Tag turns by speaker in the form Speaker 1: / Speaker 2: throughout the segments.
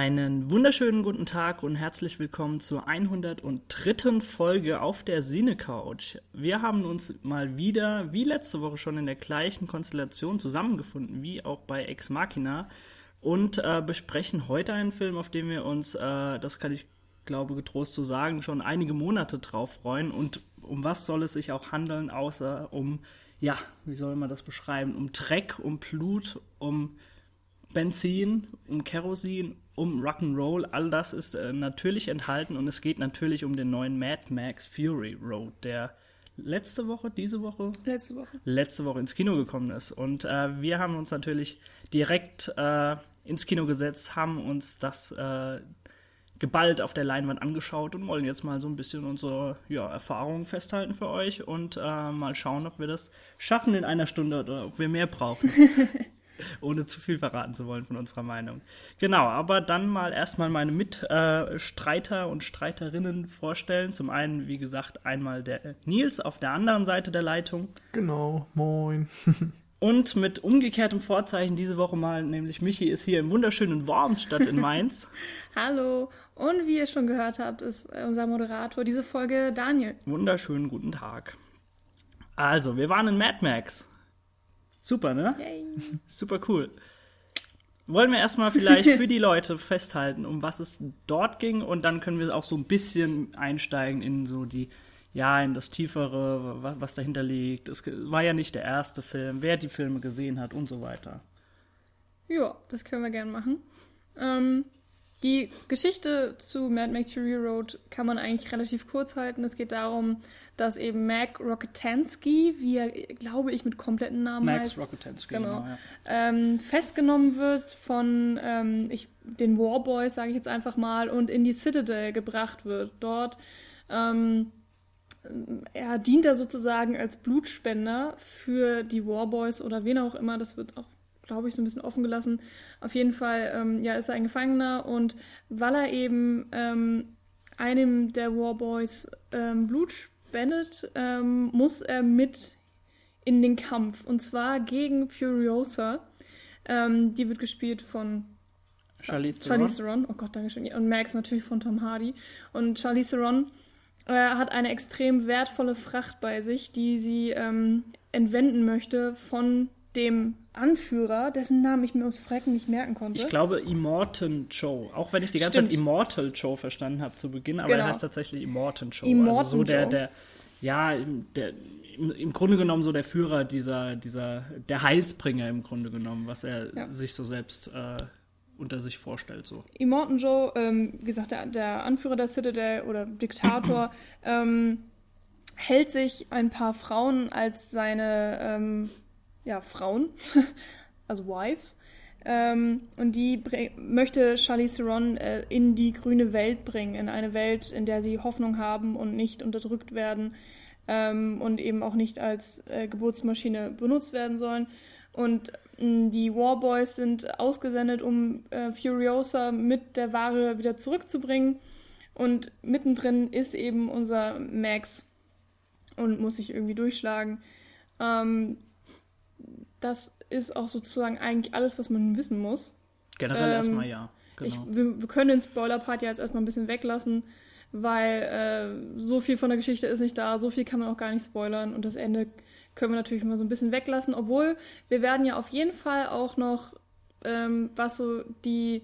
Speaker 1: Einen wunderschönen guten Tag und herzlich willkommen zur 103. Folge auf der Sine Couch. Wir haben uns mal wieder, wie letzte Woche schon in der gleichen Konstellation zusammengefunden, wie auch bei Ex Machina und äh, besprechen heute einen Film, auf den wir uns, äh, das kann ich glaube getrost zu sagen, schon einige Monate drauf freuen. Und um was soll es sich auch handeln, außer um, ja, wie soll man das beschreiben, um Dreck, um Blut, um Benzin, um Kerosin, um Rock'n'Roll, all das ist äh, natürlich enthalten und es geht natürlich um den neuen Mad Max Fury Road, der letzte Woche, diese Woche?
Speaker 2: Letzte Woche.
Speaker 1: Letzte Woche ins Kino gekommen ist. Und äh, wir haben uns natürlich direkt äh, ins Kino gesetzt, haben uns das äh, geballt auf der Leinwand angeschaut und wollen jetzt mal so ein bisschen unsere ja, Erfahrungen festhalten für euch und äh, mal schauen, ob wir das schaffen in einer Stunde oder ob wir mehr brauchen. ohne zu viel verraten zu wollen von unserer Meinung. Genau, aber dann mal erstmal meine Mitstreiter und Streiterinnen vorstellen. Zum einen, wie gesagt, einmal der Nils auf der anderen Seite der Leitung.
Speaker 3: Genau, moin.
Speaker 1: Und mit umgekehrtem Vorzeichen diese Woche mal, nämlich Michi ist hier im wunderschönen Wormsstadt in Mainz.
Speaker 2: Hallo. Und wie ihr schon gehört habt, ist unser Moderator diese Folge Daniel.
Speaker 1: Wunderschönen guten Tag. Also, wir waren in Mad Max. Super, ne? Yay. Super cool. Wollen wir erstmal vielleicht für die Leute festhalten, um was es dort ging und dann können wir auch so ein bisschen einsteigen in so die, ja, in das Tiefere, was, was dahinter liegt. Es war ja nicht der erste Film, wer die Filme gesehen hat und so weiter.
Speaker 2: Ja, das können wir gerne machen. Ähm, die Geschichte zu Mad Max Fury Road kann man eigentlich relativ kurz halten. Es geht darum, dass eben Mac Rocketansky, wie er, glaube ich, mit kompletten Namen
Speaker 1: Max
Speaker 2: heißt,
Speaker 1: Rocketansky,
Speaker 2: genau,
Speaker 1: genau ja.
Speaker 2: ähm, festgenommen wird von ähm, ich, den Warboys, sage ich jetzt einfach mal, und in die Citadel gebracht wird. Dort ähm, er dient da sozusagen als Blutspender für die Warboys oder wen auch immer. Das wird auch glaube ich, so ein bisschen offen gelassen. Auf jeden Fall, ähm, ja, ist er ein Gefangener und weil er eben ähm, einem der Warboys ähm, Blut spendet, ähm, muss er mit in den Kampf und zwar gegen Furiosa. Ähm, die wird gespielt von
Speaker 1: Charlize
Speaker 2: Theron. Theron. Oh Gott, danke schön. Und Max natürlich von Tom Hardy. Und Charlie Theron äh, hat eine extrem wertvolle Fracht bei sich, die sie ähm, entwenden möchte von dem Anführer, dessen Namen ich mir ums Frecken nicht merken konnte.
Speaker 1: Ich glaube Immortan Joe. Auch wenn ich die ganze
Speaker 2: Stimmt.
Speaker 1: Zeit Immortal Joe verstanden habe zu Beginn, aber
Speaker 2: Genau.
Speaker 1: er heißt tatsächlich Immortan Joe.
Speaker 2: Immortan
Speaker 1: also so der,
Speaker 2: Joe.
Speaker 1: der, ja, der, im, im Grunde genommen so der Führer dieser, dieser, der Heilsbringer im Grunde genommen, was er
Speaker 2: Ja.
Speaker 1: sich so selbst äh, unter sich vorstellt. So.
Speaker 2: Immortan Joe, ähm, wie gesagt, der, der Anführer der Citadel oder Diktator, ähm, hält sich ein paar Frauen als seine ähm, ja, Frauen, also Wives. Ähm, und die möchte Charlie Theron äh, in die grüne Welt bringen, in eine Welt, in der sie Hoffnung haben und nicht unterdrückt werden ähm, und eben auch nicht als äh, Geburtsmaschine benutzt werden sollen. Und mh, die Warboys sind ausgesendet, um äh, Furiosa mit der Ware wieder zurückzubringen. Und mittendrin ist eben unser Max und muss sich irgendwie durchschlagen. Ähm, das ist auch sozusagen eigentlich alles, was man wissen muss.
Speaker 1: Generell
Speaker 2: Ähm,
Speaker 1: erstmal ja. Genau.
Speaker 2: Ich, wir, wir können den Spoiler-Part ja jetzt erstmal ein bisschen weglassen, weil äh, so viel von der Geschichte ist nicht da, so viel kann man auch gar nicht spoilern und das Ende können wir natürlich mal so ein bisschen weglassen, obwohl wir werden ja auf jeden Fall auch noch, ähm, was so die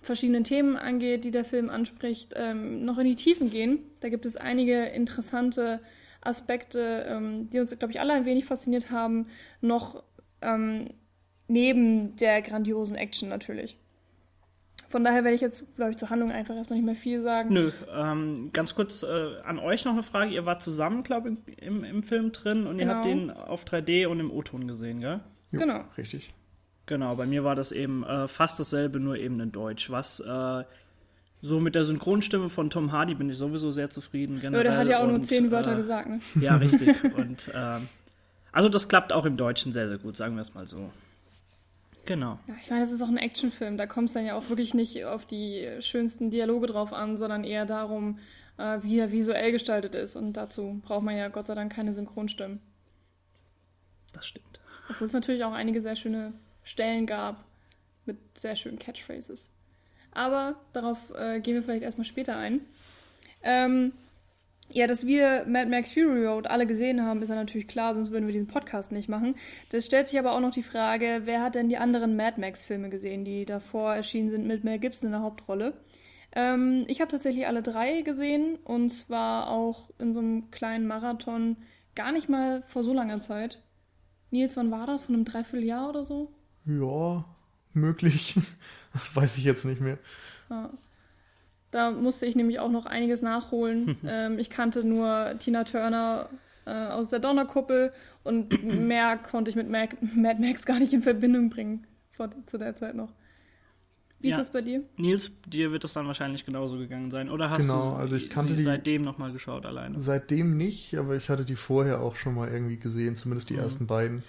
Speaker 2: verschiedenen Themen angeht, die der Film anspricht, ähm, noch in die Tiefen gehen. Da gibt es einige interessante Aspekte, ähm, die uns, glaube ich, alle ein wenig fasziniert haben, noch ähm, neben der grandiosen Action natürlich. Von daher werde ich jetzt, glaube ich, zur Handlung einfach erstmal nicht mehr viel sagen.
Speaker 1: Nö, ähm, ganz kurz äh, an euch noch eine Frage. Ihr wart zusammen, glaube ich, im, im Film drin und ihr
Speaker 2: Genau.
Speaker 1: habt den auf 3D und im O-Ton gesehen, gell?
Speaker 3: Jo,
Speaker 2: Genau.
Speaker 3: Richtig.
Speaker 1: Genau, bei mir war das eben äh, fast dasselbe, nur eben in Deutsch. Was äh, so mit der Synchronstimme von Tom Hardy bin ich sowieso sehr zufrieden.
Speaker 2: Ja,
Speaker 1: Generell.
Speaker 2: der hat ja auch nur
Speaker 1: und,
Speaker 2: zehn Wörter
Speaker 1: äh,
Speaker 2: gesagt, ne?
Speaker 1: Ja, richtig. und ähm, also das klappt auch im Deutschen sehr, sehr gut, sagen wir es mal so. Genau.
Speaker 2: Ja, ich meine, das ist auch ein Actionfilm. Da kommt es dann ja auch wirklich nicht auf die schönsten Dialoge drauf an, sondern eher darum, äh, wie er visuell gestaltet ist. Und dazu braucht man ja Gott sei Dank keine Synchronstimmen.
Speaker 1: Das stimmt.
Speaker 2: Obwohl es natürlich auch einige sehr schöne Stellen gab mit sehr schönen Catchphrases. Aber darauf äh, gehen wir vielleicht erstmal später ein. Ähm, ja, dass wir Mad Max Fury Road alle gesehen haben, ist ja natürlich klar, sonst würden wir diesen Podcast nicht machen. Das stellt sich aber auch noch die Frage, wer hat denn die anderen Mad Max-Filme gesehen, die davor erschienen sind mit Mel Gibson in der Hauptrolle? Ähm, ich habe tatsächlich alle drei gesehen und zwar auch in so einem kleinen Marathon gar nicht mal vor so langer Zeit. Nils, wann war das? Von einem Dreivierteljahr oder so?
Speaker 3: Ja, möglich. Das weiß ich jetzt nicht mehr.
Speaker 2: Ja. Da musste ich nämlich auch noch einiges nachholen. ähm, ich kannte nur Tina Turner äh, aus der Donnerkuppel und mehr konnte ich mit Mac Mad Max gar nicht in Verbindung bringen vor, zu der Zeit noch. Wie ja. ist das bei dir?
Speaker 1: Nils, dir wird das dann wahrscheinlich genauso gegangen sein. Oder hast
Speaker 3: genau,
Speaker 1: du
Speaker 3: also ich kannte die
Speaker 1: seitdem nochmal geschaut alleine?
Speaker 3: Seitdem nicht, aber ich hatte die vorher auch schon mal irgendwie gesehen, zumindest die mhm. ersten beiden.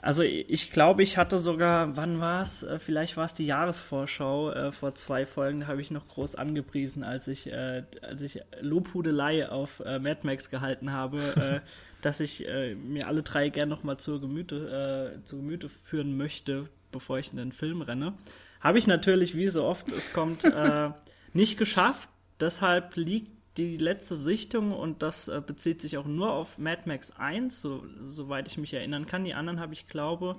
Speaker 1: Also ich glaube, ich hatte sogar, wann war es? Äh, vielleicht war es die Jahresvorschau äh, vor zwei Folgen, da habe ich noch groß angepriesen, als ich, äh, als ich Lobhudelei auf äh, Mad Max gehalten habe, äh, dass ich äh, mir alle drei gern nochmal zur Gemüte, zu Gemüte führen möchte, bevor ich in den Film renne. Habe ich natürlich, wie so oft es kommt, nicht geschafft. Deshalb liegt die letzte Sichtung, und das äh, bezieht sich auch nur auf Mad Max 1, so, soweit ich mich erinnern kann. Die anderen habe ich, glaube,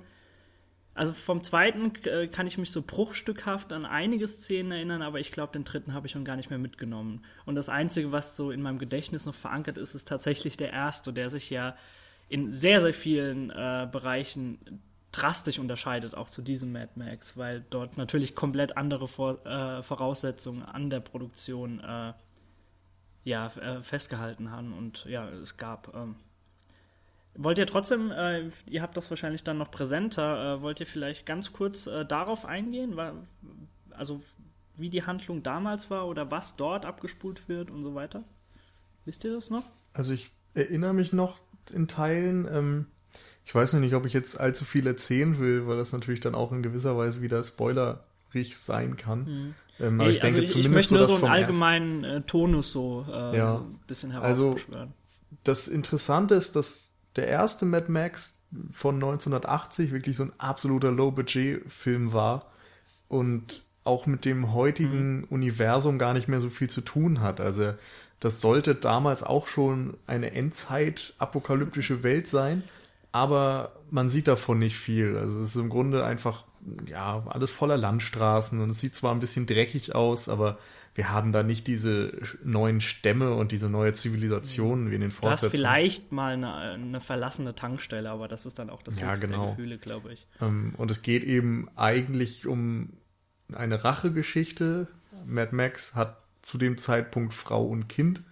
Speaker 1: also vom zweiten äh, kann ich mich so bruchstückhaft an einige Szenen erinnern, aber ich glaube, den dritten habe ich schon gar nicht mehr mitgenommen. Und das Einzige, was so in meinem Gedächtnis noch verankert ist, ist tatsächlich der erste, der sich ja in sehr, sehr vielen äh, Bereichen drastisch unterscheidet, auch zu diesem Mad Max, weil dort natürlich komplett andere Vor äh, Voraussetzungen an der Produktion äh, ja, äh, festgehalten haben. Und ja, es gab. Ähm, wollt ihr trotzdem, äh, ihr habt das wahrscheinlich dann noch präsenter, äh, wollt ihr vielleicht ganz kurz äh, darauf eingehen, also wie die Handlung damals war oder was dort abgespult wird und so weiter? Wisst ihr das noch?
Speaker 3: Also ich erinnere mich noch in Teilen. Ähm, ich weiß noch nicht, ob ich jetzt allzu viel erzählen will, weil das natürlich dann auch in gewisser Weise wieder spoilerig sein kann. Mhm.
Speaker 1: Ähm, nee, ich denke also ich, zumindest ich möchte nur so, einen allgemeinen äh, Tonus so äh,
Speaker 3: ja. ein bisschen herausbeschwören. Also, das Interessante ist, dass der erste Mad Max von 1980 wirklich so ein absoluter Low-Budget-Film war und auch mit dem heutigen mhm. Universum gar nicht mehr so viel zu tun hat. Also das sollte damals auch schon eine Endzeit-apokalyptische Welt sein, aber man sieht davon nicht viel. Also es ist im Grunde einfach ja, alles voller Landstraßen und es sieht zwar ein bisschen dreckig aus, aber wir haben da nicht diese neuen Stämme und diese neue Zivilisation wie in den Fortsetzungen.
Speaker 1: Du hast vielleicht mal eine, eine, verlassene Tankstelle, aber das ist dann auch das
Speaker 3: ja, genau.
Speaker 1: der Gefühle, glaube ich.
Speaker 3: Ähm, und es geht eben eigentlich um eine Rachegeschichte. Mad Max hat zu dem Zeitpunkt Frau und Kind.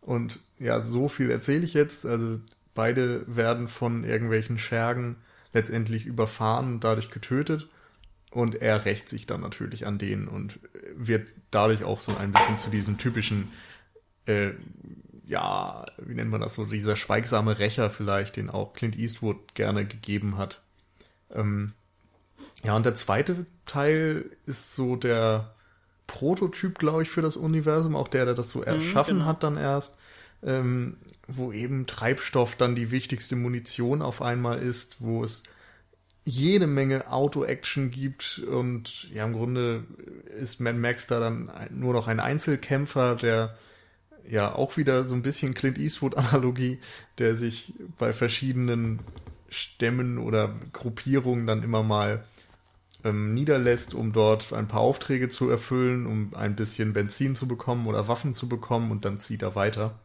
Speaker 3: Und ja, so viel erzähle ich jetzt. Also beide werden von irgendwelchen Schergen letztendlich überfahren und dadurch getötet. Und er rächt sich dann natürlich an denen und wird dadurch auch so ein bisschen zu diesem typischen, äh, ja, wie nennt man das so, dieser schweigsame Rächer vielleicht, den auch Clint Eastwood gerne gegeben hat. Ähm, ja, und der zweite Teil ist so der Prototyp, glaube ich, für das Universum, auch der, der das so mhm, erschaffen genau. hat dann erst ähm, wo eben Treibstoff dann die wichtigste Munition auf einmal ist, wo es jede Menge Auto-Action gibt und ja, im Grunde ist Mad Max da dann nur noch ein Einzelkämpfer, der ja auch wieder so ein bisschen Clint Eastwood-Analogie, der sich bei verschiedenen Stämmen oder Gruppierungen dann immer mal ähm, niederlässt, um dort ein paar Aufträge zu erfüllen, um ein bisschen Benzin zu bekommen oder Waffen zu bekommen und dann zieht er weiter.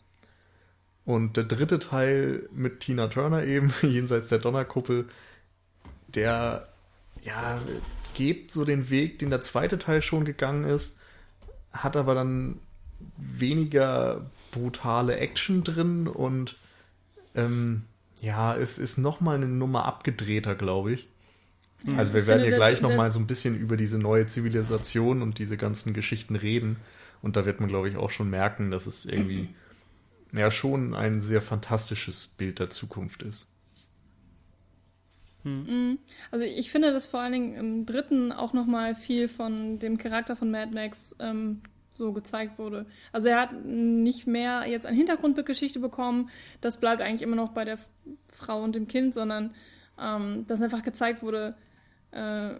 Speaker 3: Und der dritte Teil mit Tina Turner eben, jenseits der Donnerkuppel, der ja geht so den Weg, den der zweite Teil schon gegangen ist, hat aber dann weniger brutale Action drin und ähm, ja, es ist nochmal eine Nummer abgedrehter, glaube ich. Also wir werden hier gleich nochmal so ein bisschen über diese neue Zivilisation und diese ganzen Geschichten reden. Und da wird man, glaube ich, auch schon merken, dass es irgendwie ja schon ein sehr fantastisches Bild der Zukunft ist.
Speaker 2: Hm. Mhm. Also ich finde, dass vor allen Dingen im dritten auch noch mal viel von dem Charakter von Mad Max ähm, so gezeigt wurde. Also er hat nicht mehr jetzt eine Hintergrundgeschichte bekommen. Das bleibt eigentlich immer noch bei der Frau und dem Kind, sondern ähm, dass einfach gezeigt wurde, äh,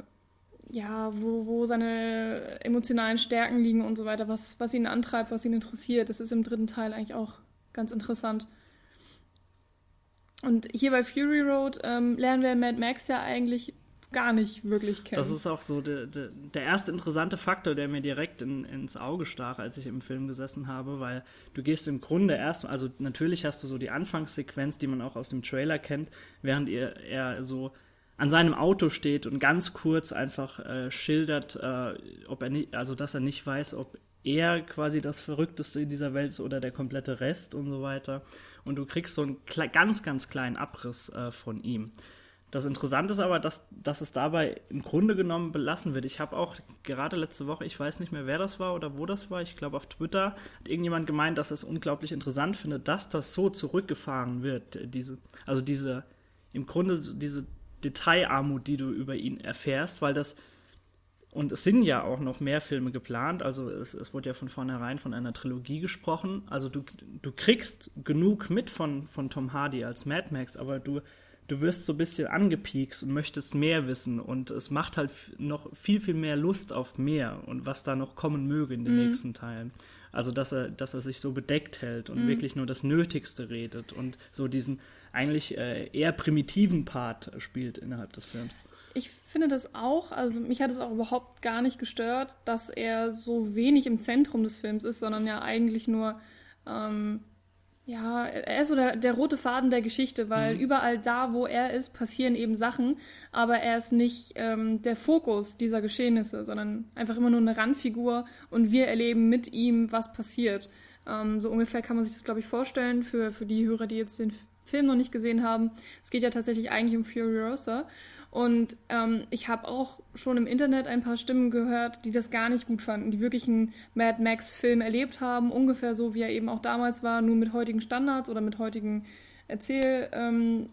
Speaker 2: ja, wo, wo seine emotionalen Stärken liegen und so weiter, was, was ihn antreibt, was ihn interessiert. Das ist im dritten Teil eigentlich auch ganz interessant. Und hier bei Fury Road ähm, lernen wir Mad Max ja eigentlich gar nicht wirklich kennen.
Speaker 1: Das ist auch so der, der, der erste interessante Faktor, der mir direkt in, ins Auge stach, als ich im Film gesessen habe, weil du gehst im Grunde erst, also natürlich hast du so die Anfangssequenz, die man auch aus dem Trailer kennt, während ihr, er so an seinem Auto steht und ganz kurz einfach äh, schildert, äh, ob er nicht, also dass er nicht weiß, ob er quasi das Verrückteste in dieser Welt ist oder der komplette Rest und so weiter. Und du kriegst so einen ganz, ganz kleinen Abriss äh, von ihm. Das Interessante ist aber, dass, dass es dabei im Grunde genommen belassen wird. Ich habe auch gerade letzte Woche, ich weiß nicht mehr, wer das war oder wo das war, ich glaube auf Twitter, hat irgendjemand gemeint, dass es unglaublich interessant findet, dass das so zurückgefahren wird. Diese, also diese, im Grunde diese Detailarmut, die du über ihn erfährst, weil das, und es sind ja auch noch mehr Filme geplant, also es, es wurde ja von vornherein von einer Trilogie gesprochen. Also du, du kriegst genug mit von, von Tom Hardy als Mad Max, aber du du wirst so ein bisschen angepiekst und möchtest mehr wissen und es macht halt noch viel, viel mehr Lust auf mehr und was da noch kommen möge in den mhm. nächsten Teilen. Also, dass er, dass er sich so bedeckt hält und mhm. wirklich nur das Nötigste redet und so diesen eigentlich äh, eher primitiven Part spielt innerhalb des Films.
Speaker 2: Ich finde das auch, also mich hat es auch überhaupt gar nicht gestört, dass er so wenig im Zentrum des Films ist, sondern ja eigentlich nur ähm, ja, er ist so der, der rote Faden der Geschichte, weil mhm. überall da, wo er ist, passieren eben Sachen, aber er ist nicht ähm, der Fokus dieser Geschehnisse, sondern einfach immer nur eine Randfigur und wir erleben mit ihm, was passiert. Ähm, so ungefähr kann man sich das, glaube ich, vorstellen für, für die Hörer, die jetzt den Film noch nicht gesehen haben. Es geht ja tatsächlich eigentlich um Furiosa und ähm, ich habe auch schon im Internet ein paar Stimmen gehört, die das gar nicht gut fanden, die wirklich einen Mad Max-Film erlebt haben, ungefähr so wie er eben auch damals war, nur mit heutigen Standards oder mit heutigen Erzählstandards ähm,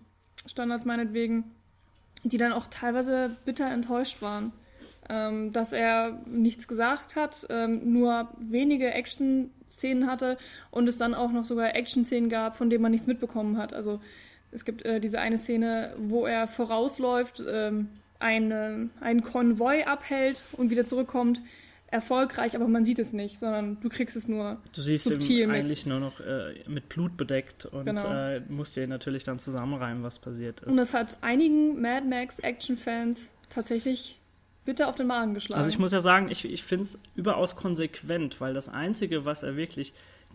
Speaker 2: meinetwegen, die dann auch teilweise bitter enttäuscht waren. Ähm, dass er nichts gesagt hat, ähm, nur wenige Action-Szenen hatte und es dann auch noch sogar Action-Szenen gab, von denen man nichts mitbekommen hat. Also es gibt äh, diese eine Szene, wo er vorausläuft, ähm, eine, einen Konvoi abhält und wieder zurückkommt. Erfolgreich, aber man sieht es nicht, sondern du kriegst es nur
Speaker 1: Du siehst ihn eigentlich nur noch äh, mit Blut bedeckt und genau. äh, musst dir natürlich dann zusammenreimen, was passiert ist.
Speaker 2: Und das hat einigen Mad Max Action-Fans tatsächlich bitte auf den Magen geschlagen.
Speaker 1: Also ich muss ja sagen, ich, ich finde es überaus konsequent, weil das Einzige, was er wirklich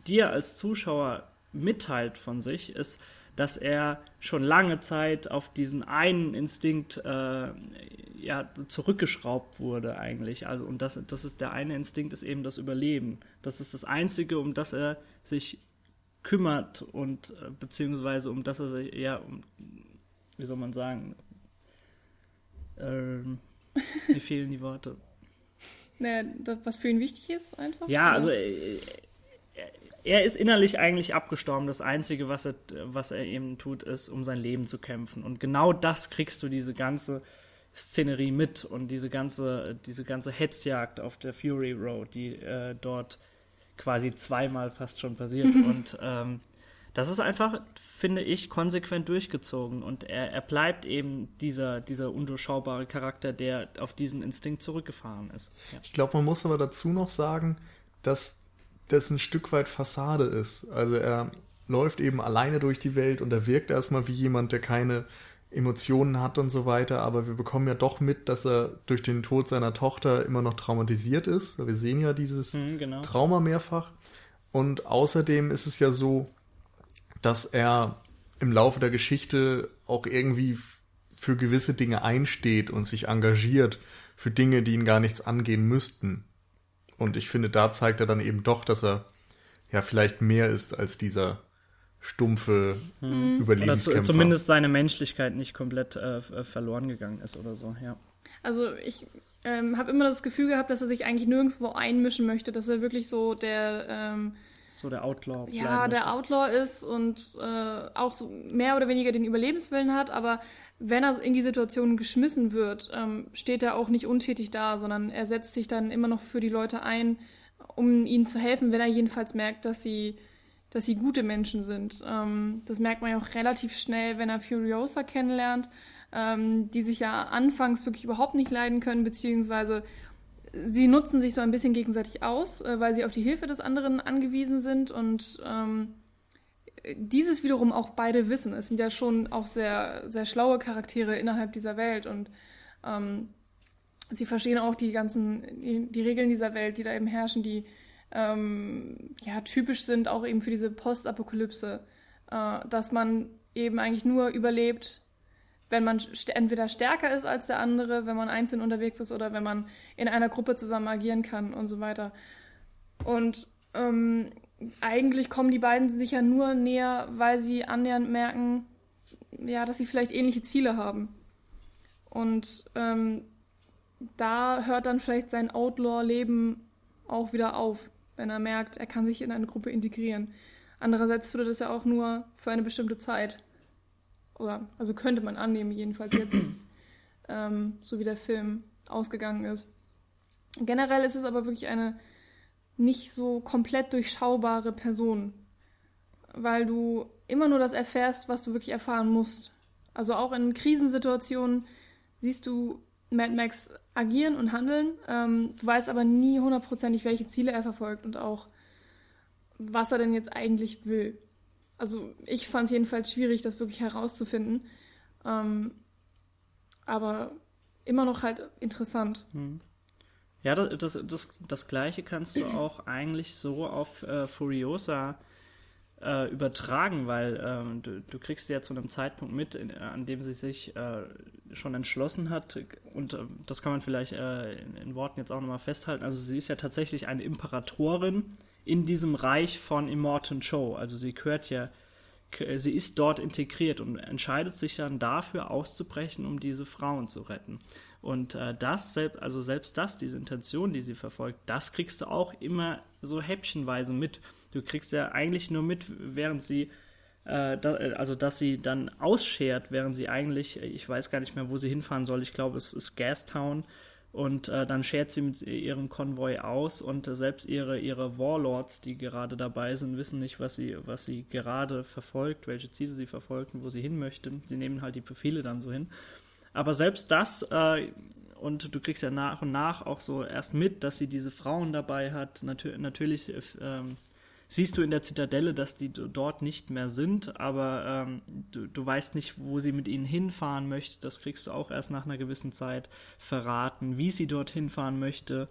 Speaker 1: dir als Zuschauer mitteilt von sich, ist, dass er schon lange Zeit auf diesen einen Instinkt äh, ja, zurückgeschraubt wurde eigentlich. Also und das, das ist der eine Instinkt ist eben das Überleben. Das ist das Einzige, um das er sich kümmert und äh, beziehungsweise um das er sich ja um, wie soll man sagen ähm, mir fehlen die Worte.
Speaker 2: Naja, das, was für ihn wichtig ist einfach.
Speaker 1: Ja, also äh, er ist innerlich eigentlich abgestorben. Das Einzige, was er, was er eben tut, ist, um sein Leben zu kämpfen. Und genau das kriegst du diese ganze Szenerie mit und diese ganze, diese ganze Hetzjagd auf der Fury Road, die äh, dort quasi zweimal fast schon passiert. und ähm, das ist einfach, finde ich, konsequent durchgezogen. Und er, er bleibt eben dieser, dieser undurchschaubare Charakter, der auf diesen Instinkt zurückgefahren ist.
Speaker 3: Ja. Ich glaube, man muss aber dazu noch sagen, dass das ein Stück weit Fassade ist. Also er läuft eben alleine durch die Welt und er wirkt erstmal wie jemand, der keine Emotionen hat und so weiter, aber wir bekommen ja doch mit, dass er durch den Tod seiner Tochter immer noch traumatisiert ist. Wir sehen ja dieses mhm, genau. Trauma mehrfach. Und außerdem ist es ja so, dass er im Laufe der Geschichte auch irgendwie für gewisse Dinge einsteht und sich engagiert für Dinge, die ihn gar nichts angehen müssten. Und ich finde, da zeigt er dann eben doch, dass er ja vielleicht mehr ist als dieser stumpfe mhm. Überlebenskämpfer.
Speaker 1: Oder zu, zumindest seine Menschlichkeit nicht komplett äh, verloren gegangen ist oder so, ja.
Speaker 2: Also ich ähm, habe immer das Gefühl gehabt, dass er sich eigentlich nirgendwo einmischen möchte, dass er wirklich so der ähm,
Speaker 1: so der Outlaw
Speaker 2: ja der Outlaw ist und äh, auch so mehr oder weniger den Überlebenswillen hat, aber wenn er in die Situation geschmissen wird, ähm, steht er auch nicht untätig da, sondern er setzt sich dann immer noch für die Leute ein, um ihnen zu helfen, wenn er jedenfalls merkt, dass sie, dass sie gute Menschen sind. Ähm, das merkt man ja auch relativ schnell, wenn er Furiosa kennenlernt. ähm, die sich ja anfangs wirklich überhaupt nicht leiden können, beziehungsweise sie nutzen sich so ein bisschen gegenseitig aus, äh, weil sie auf die Hilfe des anderen angewiesen sind und ähm, dieses wiederum auch beide wissen. Es sind ja schon auch sehr, sehr schlaue Charaktere innerhalb dieser Welt und ähm, sie verstehen auch die ganzen, die, die, Regeln dieser Welt, die da eben herrschen, die ähm, ja typisch sind auch eben für diese Postapokalypse, äh, dass man eben eigentlich nur überlebt, wenn man st entweder stärker ist als der andere, wenn man einzeln unterwegs ist oder wenn man in einer Gruppe zusammen agieren kann und so weiter. Und ähm, eigentlich kommen die beiden sich ja nur näher, weil sie annähernd merken, ja, dass sie vielleicht ähnliche Ziele haben. Und ähm, da hört dann vielleicht sein Outlaw-Leben auch wieder auf, wenn er merkt, er kann sich in eine Gruppe integrieren. Andererseits würde das ja auch nur für eine bestimmte Zeit oder also könnte man annehmen, jedenfalls jetzt, ähm, so wie der Film ausgegangen ist. Generell ist es aber wirklich eine nicht so komplett durchschaubare Person, weil du immer nur das erfährst, was du wirklich erfahren musst. Also auch in Krisensituationen siehst du Mad Max agieren und handeln. Ähm, du weißt aber nie hundertprozentig, welche Ziele er verfolgt und auch, was er denn jetzt eigentlich will. Also ich fand es jedenfalls schwierig, das wirklich herauszufinden. Ähm, aber immer noch halt interessant. Hm.
Speaker 1: Ja, das, das, das, das, Gleiche kannst du auch eigentlich so auf äh, Furiosa äh, übertragen, weil ähm, du, du, kriegst ja zu einem Zeitpunkt mit, in, an dem sie sich äh, schon entschlossen hat, und äh, das kann man vielleicht äh, in, in, Worten jetzt auch nochmal festhalten, also sie ist ja tatsächlich eine Imperatorin, in diesem Reich von Immortan Cho. Also sie gehört ja, sie ist dort integriert und entscheidet sich dann dafür auszubrechen, um diese Frauen zu retten. Und äh, das, also selbst das, diese Intention, die sie verfolgt, das kriegst du auch immer so häppchenweise mit. Du kriegst ja eigentlich nur mit, während sie, äh, da, also dass sie dann ausschert, während sie eigentlich, ich weiß gar nicht mehr, wo sie hinfahren soll. Ich glaube, es ist Gastown und äh, dann schert sie mit ihrem Konvoi aus und äh, selbst ihre, ihre Warlords, die gerade dabei sind, wissen nicht, was sie, was sie gerade verfolgt, welche Ziele sie verfolgt und wo sie hin möchte. Sie nehmen halt die Befehle dann so hin. Aber selbst das, äh, und du kriegst ja nach und nach auch so erst mit, dass sie diese Frauen dabei hat. Natür natürlich äh, ähm, siehst du in der Zitadelle, dass die dort nicht mehr sind, aber ähm, du, du, weißt nicht, wo sie mit ihnen hinfahren möchte. Das kriegst du auch erst nach einer gewissen Zeit verraten, wie sie dort hinfahren möchte,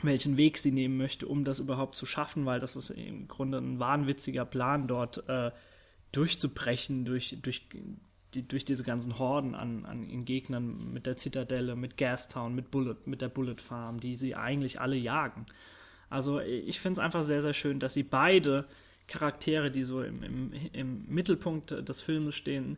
Speaker 1: welchen Weg sie nehmen möchte, um das überhaupt zu schaffen, weil das ist im Grunde ein wahnwitziger Plan, dort äh, durchzubrechen, durch, durch, die, durch diese ganzen Horden an, an Gegnern mit der Zitadelle, mit Gastown, mit Bullet, mit der Bullet Farm, die sie eigentlich alle jagen. Also ich finde es einfach sehr, sehr schön, dass sie beide Charaktere, die so im, im, im Mittelpunkt des Filmes stehen,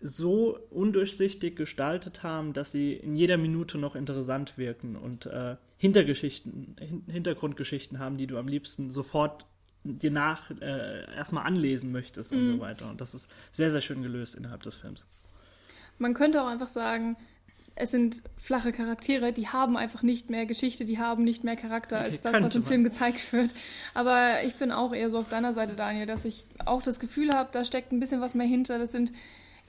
Speaker 1: so undurchsichtig gestaltet haben, dass sie in jeder Minute noch interessant wirken und äh, Hintergeschichten, Hin Hintergrundgeschichten haben, die du am liebsten sofort dir nach äh, erstmal anlesen möchtest mhm. und so mhm. weiter. Und das ist sehr, sehr schön gelöst innerhalb des Films.
Speaker 2: Man könnte auch einfach sagen, es sind flache Charaktere, die haben einfach nicht mehr Geschichte, die haben nicht mehr Charakter als das, was im man. Film gezeigt wird. Aber ich bin auch eher so auf deiner Seite, Daniel, dass ich auch das Gefühl habe, da steckt ein bisschen was mehr hinter. Das sind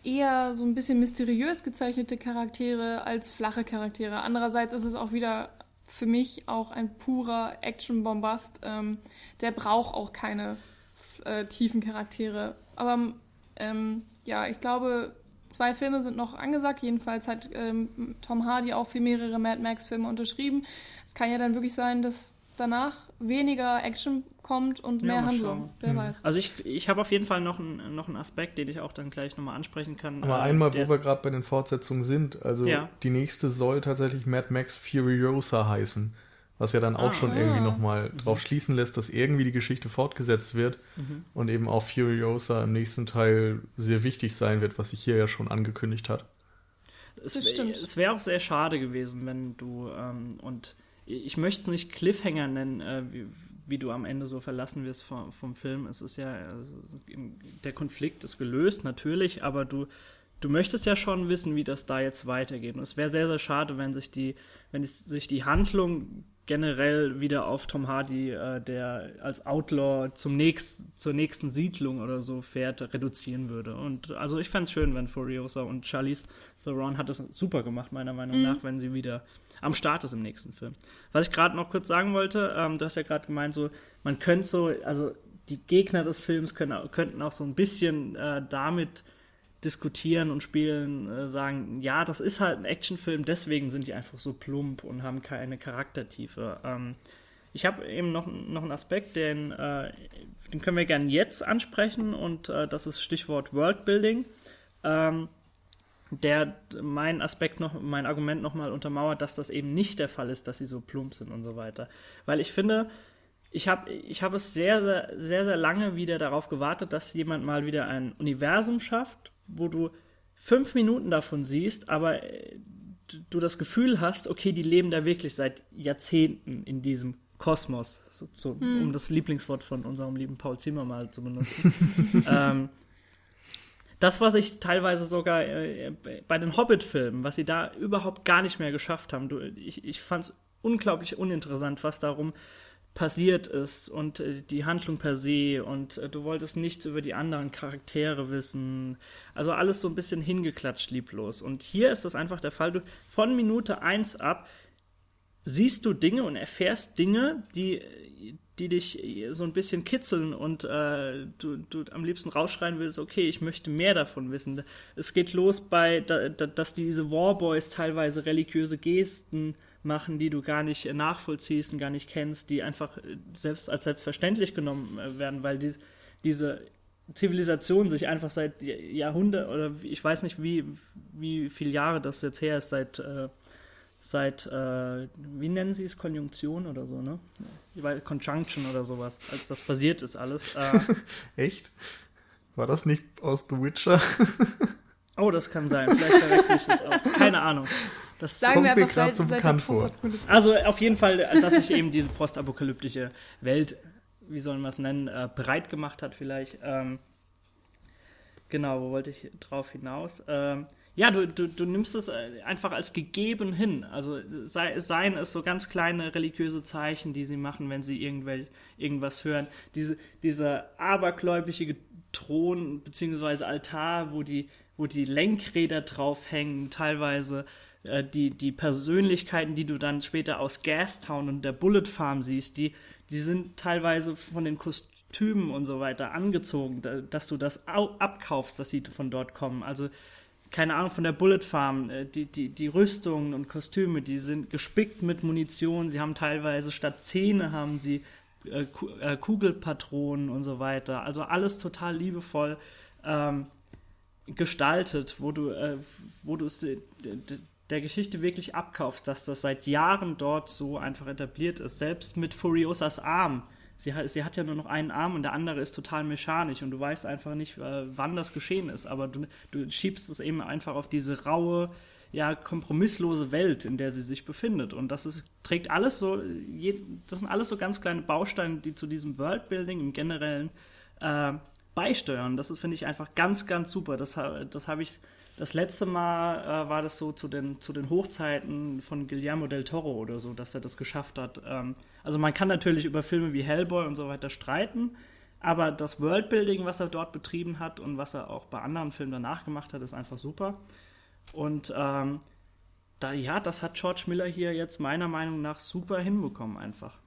Speaker 2: eher so ein bisschen mysteriös gezeichnete Charaktere als flache Charaktere. Andererseits ist es auch wieder für mich auch ein purer Action-Bombast. Ähm, der braucht auch keine äh, tiefen Charaktere. Aber ähm, ja, ich glaube, Zwei Filme sind noch angesagt. Jedenfalls hat ähm, Tom Hardy auch für mehrere Mad Max-Filme unterschrieben. Es kann ja dann wirklich sein, dass danach weniger Action kommt und mehr Handlung. Wer
Speaker 1: mhm. weiß. Also ich, ich habe auf jeden Fall noch, ein, noch einen Aspekt, den ich auch dann gleich nochmal ansprechen kann.
Speaker 3: Aber äh, einmal, wo wir gerade bei den Fortsetzungen sind, also ja. die nächste soll tatsächlich Mad Max Furiosa heißen. Was ja dann auch ah, schon ja. irgendwie nochmal drauf schließen lässt, dass irgendwie die Geschichte fortgesetzt wird mhm. und eben auch Furiosa im nächsten Teil sehr wichtig sein wird, was sich hier ja schon angekündigt hat.
Speaker 1: Es, es wäre auch sehr schade gewesen, wenn du, ähm, und ich möchte es nicht Cliffhanger nennen, äh, wie, wie, du am Ende so verlassen wirst vom, vom Film. Es ist ja, also, der Konflikt ist gelöst, natürlich, aber du, du möchtest ja schon wissen, wie das da jetzt weitergeht. Und es wäre sehr, sehr schade, wenn sich die, wenn sich die Handlung generell wieder auf Tom Hardy, äh, der als Outlaw zum nächst, zur nächsten Siedlung oder so fährt, reduzieren würde. Und also ich fände es schön, wenn Furiosa und Charlize Theron hat es super gemacht, meiner Meinung mhm. nach, wenn sie wieder am Start ist im nächsten Film. Was ich gerade noch kurz sagen wollte, ähm, du hast ja gerade gemeint, so, man könnte so, also die Gegner des Films können, könnten auch so ein bisschen äh, damit diskutieren und spielen, äh, sagen, ja, das ist halt ein Actionfilm, deswegen sind die einfach so plump und haben keine Charaktertiefe. Ähm, ich habe eben noch, noch einen Aspekt, den, äh, den können wir gerne jetzt ansprechen und äh, das ist Stichwort Worldbuilding. Ähm, der mein Aspekt noch, mein Argument nochmal untermauert, dass das eben nicht der Fall ist, dass sie so plump sind und so weiter. Weil ich finde, ich habe ich hab es sehr, sehr, sehr, sehr lange wieder darauf gewartet, dass jemand mal wieder ein Universum schafft, wo du fünf Minuten davon siehst, aber äh, du das Gefühl hast, okay, die leben da wirklich seit Jahrzehnten in diesem Kosmos, so, so, hm. um das Lieblingswort von unserem lieben Paul Zimmer mal zu benutzen. ähm, das, was ich teilweise sogar äh, bei den Hobbit-Filmen, was sie da überhaupt gar nicht mehr geschafft haben, du, ich, ich fand es unglaublich uninteressant, was darum passiert ist und äh, die Handlung per se und äh, du wolltest nichts über die anderen Charaktere wissen. Also alles so ein bisschen hingeklatscht lieblos. Und hier ist das einfach der Fall. Du, von Minute 1 ab siehst du Dinge und erfährst Dinge, die, die dich so ein bisschen kitzeln und äh, du, du am liebsten rausschreien willst, okay, ich möchte mehr davon wissen. Es geht los bei, da, da, dass diese Warboys teilweise religiöse Gesten machen, die du gar nicht nachvollziehst und gar nicht kennst, die einfach äh, selbst als selbstverständlich genommen äh, werden, weil die, diese Zivilisation sich einfach seit Jahrhunderten oder ich weiß nicht, wie, wie viele Jahre das jetzt her ist, seit, äh, seit äh, wie nennen sie es, Konjunktion oder so, ne? Weil Conjunction oder sowas, als das passiert ist alles. Äh,
Speaker 3: Echt? War das nicht aus The Witcher?
Speaker 1: oh, das kann sein. Vielleicht verwechsel ich das auch. Keine Ahnung.
Speaker 2: Das Sagen kommt mir gerade so
Speaker 1: bekannt vor. Also auf jeden Fall, dass sich eben diese postapokalyptische Welt, wie sollen wir es nennen, äh, breit gemacht hat vielleicht. Ähm, genau, wo wollte ich drauf hinaus? Ähm, ja, du, du, du nimmst es äh, einfach als gegeben hin. Also sei, seien es so ganz kleine religiöse Zeichen, die sie machen, wenn sie irgendwel, irgendwas hören. Diese, dieser abergläubige Thron bzw. Altar, wo die, wo die Lenkräder drauf hängen, teilweise äh, die, die Persönlichkeiten, die du dann später aus Gastown und der Bullet Farm siehst, die, die sind teilweise von den Kostümen und so weiter angezogen, dass du das abkaufst, dass sie von dort kommen. Also keine Ahnung, von der Bullet Farm, äh, die, die, die Rüstungen und Kostüme, die sind gespickt mit Munition, sie haben teilweise statt Zähne haben sie äh, äh Kugelpatronen und so weiter. Also alles total liebevoll ähm, gestaltet, wo du, äh, wo du es der Geschichte wirklich abkaufst, dass das seit Jahren dort so einfach etabliert ist. Selbst mit Furiosas Arm. Sie hat, sie hat ja nur noch einen Arm und der andere ist total mechanisch und du weißt einfach nicht, äh, wann das geschehen ist. Aber du, du schiebst es eben einfach auf diese raue, ja, kompromisslose Welt, in der sie sich befindet. Und das ist, trägt alles so, das sind alles so ganz kleine Bausteine, die zu diesem Worldbuilding im Generellen äh, beisteuern. Das finde ich einfach ganz, ganz super. Das, das habe ich das letzte Mal äh, war das so zu den, zu den Hochzeiten von Guillermo del Toro oder so, dass er das geschafft hat. Ähm, also man kann natürlich über Filme wie Hellboy und so weiter streiten, aber das Worldbuilding, was er dort betrieben hat und was er auch bei anderen Filmen danach gemacht hat, ist einfach super. Und ähm, da, ja, das hat George Miller hier jetzt meiner Meinung nach super hinbekommen einfach.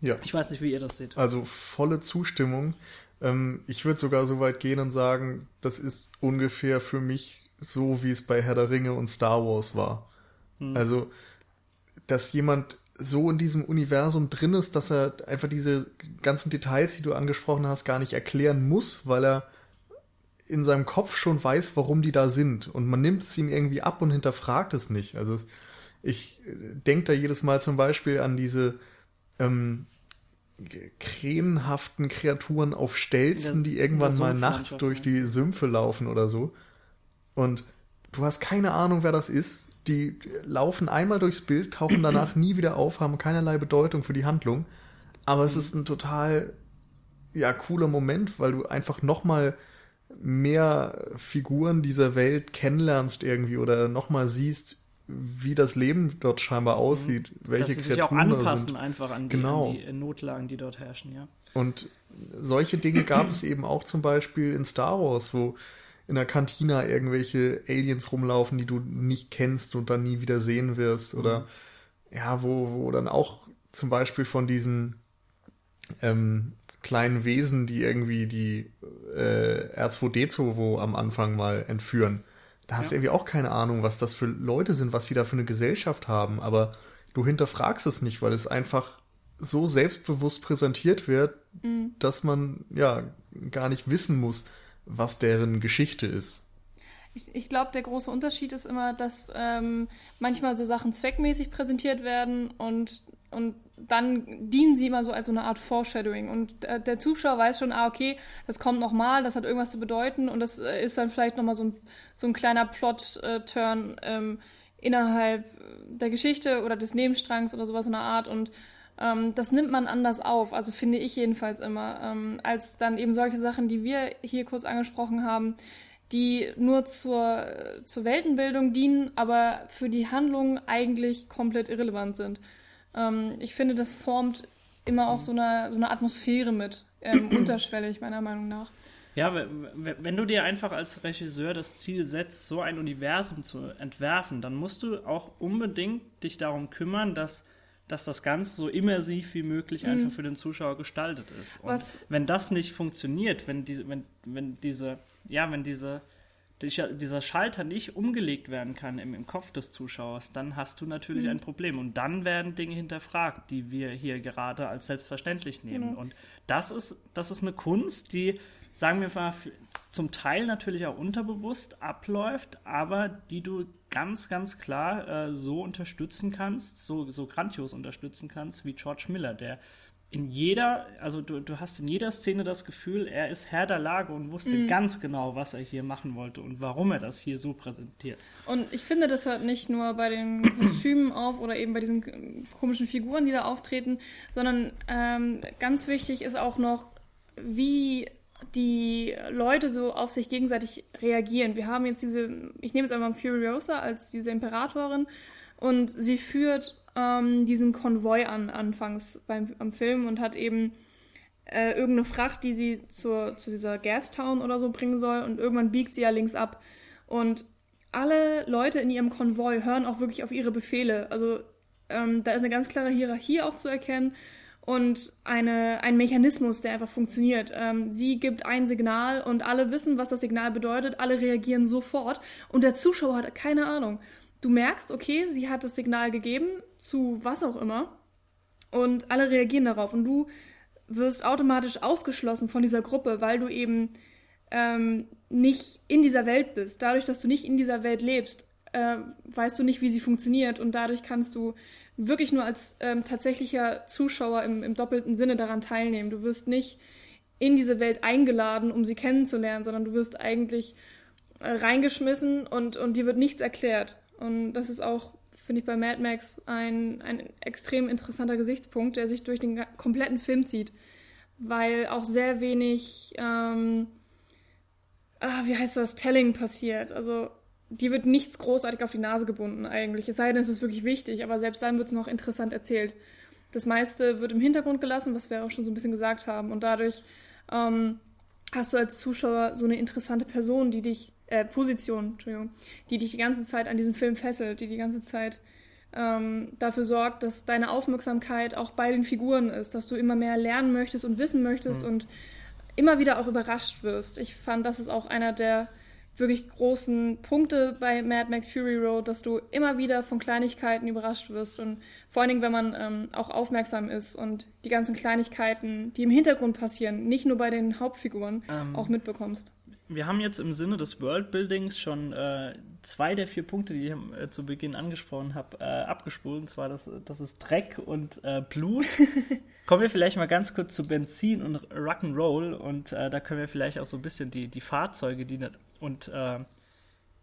Speaker 1: Ja. Ich weiß nicht, wie ihr das seht.
Speaker 3: Also volle Zustimmung. Ähm, ich würde sogar so weit gehen und sagen, das ist ungefähr für mich so, wie es bei Herr der Ringe und Star Wars war. Hm. Also, dass jemand so in diesem Universum drin ist, dass er einfach diese ganzen Details, die du angesprochen hast, gar nicht erklären muss, weil er in seinem Kopf schon weiß, warum die da sind. Und man nimmt es ihm irgendwie ab und hinterfragt es nicht. Also ich denke da jedes Mal zum Beispiel an diese ähm, krähenhaften Kreaturen auf Stelzen, die irgendwann mal nachts durch die Sümpfe laufen oder so. Und du hast keine Ahnung, wer das ist. Die laufen einmal durchs Bild, tauchen danach nie wieder auf, haben keinerlei Bedeutung für die Handlung. Aber es ist ein total ja cooler Moment, weil du einfach noch mal mehr Figuren dieser Welt kennenlernst irgendwie oder noch mal siehst, wie das Leben dort scheinbar aussieht, mhm. welche
Speaker 1: Dass sie sich auch anpassen sind. einfach an die, genau. an die Notlagen, die dort herrschen, ja.
Speaker 3: Und solche Dinge gab es eben auch zum Beispiel in Star Wars, wo in der Kantina irgendwelche Aliens rumlaufen, die du nicht kennst und dann nie wieder sehen wirst. Oder mhm. ja, wo, wo dann auch zum Beispiel von diesen ähm, kleinen Wesen, die irgendwie die äh, R2D2 wo am Anfang mal entführen. Da hast du irgendwie auch keine Ahnung, was das für Leute sind, was sie da für eine Gesellschaft haben. Aber du hinterfragst es nicht, weil es einfach so selbstbewusst präsentiert wird, mhm. dass man ja gar nicht wissen muss, was deren Geschichte ist.
Speaker 2: Ich, ich glaube, der große Unterschied ist immer, dass ähm, manchmal so Sachen zweckmäßig präsentiert werden und, und dann dienen sie immer so als so eine Art Foreshadowing. Und der, der Zuschauer weiß schon, ah, okay, das kommt nochmal, das hat irgendwas zu bedeuten und das äh, ist dann vielleicht nochmal so ein, so ein kleiner Plot-Turn ähm, innerhalb der Geschichte oder des Nebenstrangs oder sowas in der Art. Und ähm, das nimmt man anders auf, also finde ich jedenfalls immer, ähm, als dann eben solche Sachen, die wir hier kurz angesprochen haben, die nur zur, zur Weltenbildung dienen, aber für die Handlung eigentlich komplett irrelevant sind. Ähm, ich finde, das formt immer auch so eine, so eine Atmosphäre mit, ähm, unterschwellig meiner Meinung nach.
Speaker 1: Ja, wenn du dir einfach als Regisseur das Ziel setzt, so ein Universum zu entwerfen, dann musst du auch unbedingt dich darum kümmern, dass dass das Ganze so immersiv wie möglich mhm. einfach für den Zuschauer gestaltet ist. Und Was? wenn das nicht funktioniert, wenn diese, wenn, wenn diese, ja, wenn diese, dieser Schalter nicht umgelegt werden kann im, im Kopf des Zuschauers, dann hast du natürlich mhm. ein Problem. Und dann werden Dinge hinterfragt, die wir hier gerade als selbstverständlich nehmen. Mhm. Und das ist, das ist eine Kunst, die, sagen wir mal, zum Teil natürlich auch unterbewusst abläuft, aber die du ganz, ganz klar äh, so unterstützen kannst, so, so grandios unterstützen kannst wie George Miller, der in jeder, also du, du hast in jeder Szene das Gefühl, er ist Herr der Lage und wusste mhm. ganz genau, was er hier machen wollte und warum er das hier so präsentiert.
Speaker 2: Und ich finde, das hört nicht nur bei den Kostümen auf oder eben bei diesen komischen Figuren, die da auftreten, sondern ähm, ganz wichtig ist auch noch, wie die Leute so auf sich gegenseitig reagieren. Wir haben jetzt diese, ich nehme jetzt einmal Furiosa als diese Imperatorin und sie führt ähm, diesen Konvoi an anfangs beim am Film und hat eben äh, irgendeine Fracht, die sie zur, zu dieser Gastown oder so bringen soll und irgendwann biegt sie ja links ab und alle Leute in ihrem Konvoi hören auch wirklich auf ihre Befehle. Also ähm, da ist eine ganz klare Hierarchie auch zu erkennen und eine, ein Mechanismus, der einfach funktioniert. Ähm, sie gibt ein Signal und alle wissen, was das Signal bedeutet, alle reagieren sofort und der Zuschauer hat keine Ahnung. Du merkst, okay, sie hat das Signal gegeben, zu was auch immer, und alle reagieren darauf und du wirst automatisch ausgeschlossen von dieser Gruppe, weil du eben ähm, nicht in dieser Welt bist. Dadurch, dass du nicht in dieser Welt lebst, äh, weißt du nicht, wie sie funktioniert und dadurch kannst du wirklich nur als ähm, tatsächlicher Zuschauer im, im doppelten Sinne daran teilnehmen. Du wirst nicht in diese Welt eingeladen, um sie kennenzulernen, sondern du wirst eigentlich äh, reingeschmissen und, und dir wird nichts erklärt. Und das ist auch, finde ich, bei Mad Max ein, ein extrem interessanter Gesichtspunkt, der sich durch den kompletten Film zieht, weil auch sehr wenig, ähm, ah, wie heißt das, Telling passiert. Also die wird nichts großartig auf die Nase gebunden eigentlich. Es sei denn, es ist wirklich wichtig, aber selbst dann wird es noch interessant erzählt. Das meiste wird im Hintergrund gelassen, was wir auch schon so ein bisschen gesagt haben. Und dadurch ähm, hast du als Zuschauer so eine interessante Person, die dich, äh, Position, Entschuldigung, die dich die ganze Zeit an diesen Film fesselt, die die ganze Zeit ähm, dafür sorgt, dass deine Aufmerksamkeit auch bei den Figuren ist, dass du immer mehr lernen möchtest und wissen möchtest mhm. und immer wieder auch überrascht wirst. Ich fand, das ist auch einer der wirklich großen Punkte bei Mad Max Fury Road, dass du immer wieder von Kleinigkeiten überrascht wirst und vor allen Dingen, wenn man ähm, auch aufmerksam ist und die ganzen Kleinigkeiten, die im Hintergrund passieren, nicht nur bei den Hauptfiguren, ähm, auch mitbekommst.
Speaker 1: Wir haben jetzt im Sinne des Worldbuildings schon äh, zwei der vier Punkte, die ich äh, zu Beginn angesprochen habe, äh, abgespult. Und zwar, das, das ist Dreck und äh, Blut. Kommen wir vielleicht mal ganz kurz zu Benzin und Rock'n'Roll. Und äh, da können wir vielleicht auch so ein bisschen die, die Fahrzeuge, die und äh,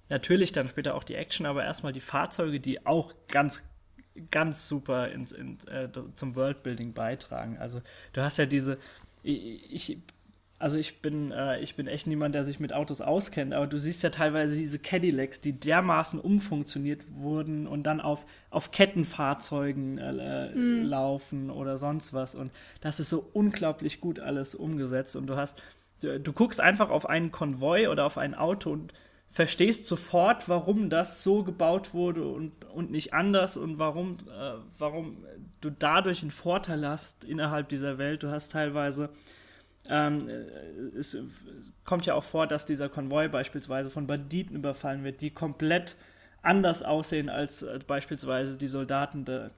Speaker 1: natürlich dann später auch die Action, aber erstmal die Fahrzeuge, die auch ganz, ganz super ins, in, zum Worldbuilding beitragen. Also du hast ja diese, ich, also ich bin, äh, ich bin echt niemand, der sich mit Autos auskennt, aber du siehst ja teilweise diese Cadillacs, die dermaßen umfunktioniert wurden und dann auf, auf Kettenfahrzeugen äh, mhm. laufen oder sonst was. Und das ist so unglaublich gut alles umgesetzt. Und du hast, du, du guckst einfach auf einen Konvoi oder auf ein Auto und verstehst sofort, warum das so gebaut wurde und, und nicht anders und warum, äh, warum du dadurch einen Vorteil hast innerhalb dieser Welt. Du hast teilweise, ähm, es kommt ja auch vor, dass dieser Konvoi beispielsweise von Banditen überfallen wird, die komplett anders aussehen als, als beispielsweise die Soldaten der,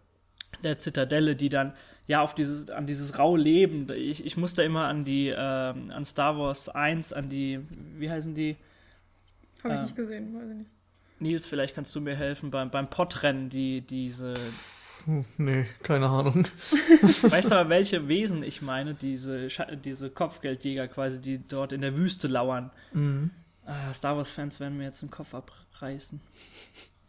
Speaker 1: der Zitadelle, die dann ja auf dieses, an dieses rau Leben, ich, ich musste immer an die, äh, an Star Wars 1, an die, wie heißen die?
Speaker 2: Habe ich äh, nicht gesehen, weiß ich nicht.
Speaker 1: Nils, vielleicht kannst du mir helfen beim, beim Podrennen, die, diese.
Speaker 3: Hm, nee, keine Ahnung.
Speaker 1: Weißt du aber, welche Wesen ich meine? Diese, diese Kopfgeldjäger quasi, die dort in der Wüste lauern. Mhm. Ah, Star Wars-Fans werden mir jetzt den Kopf abreißen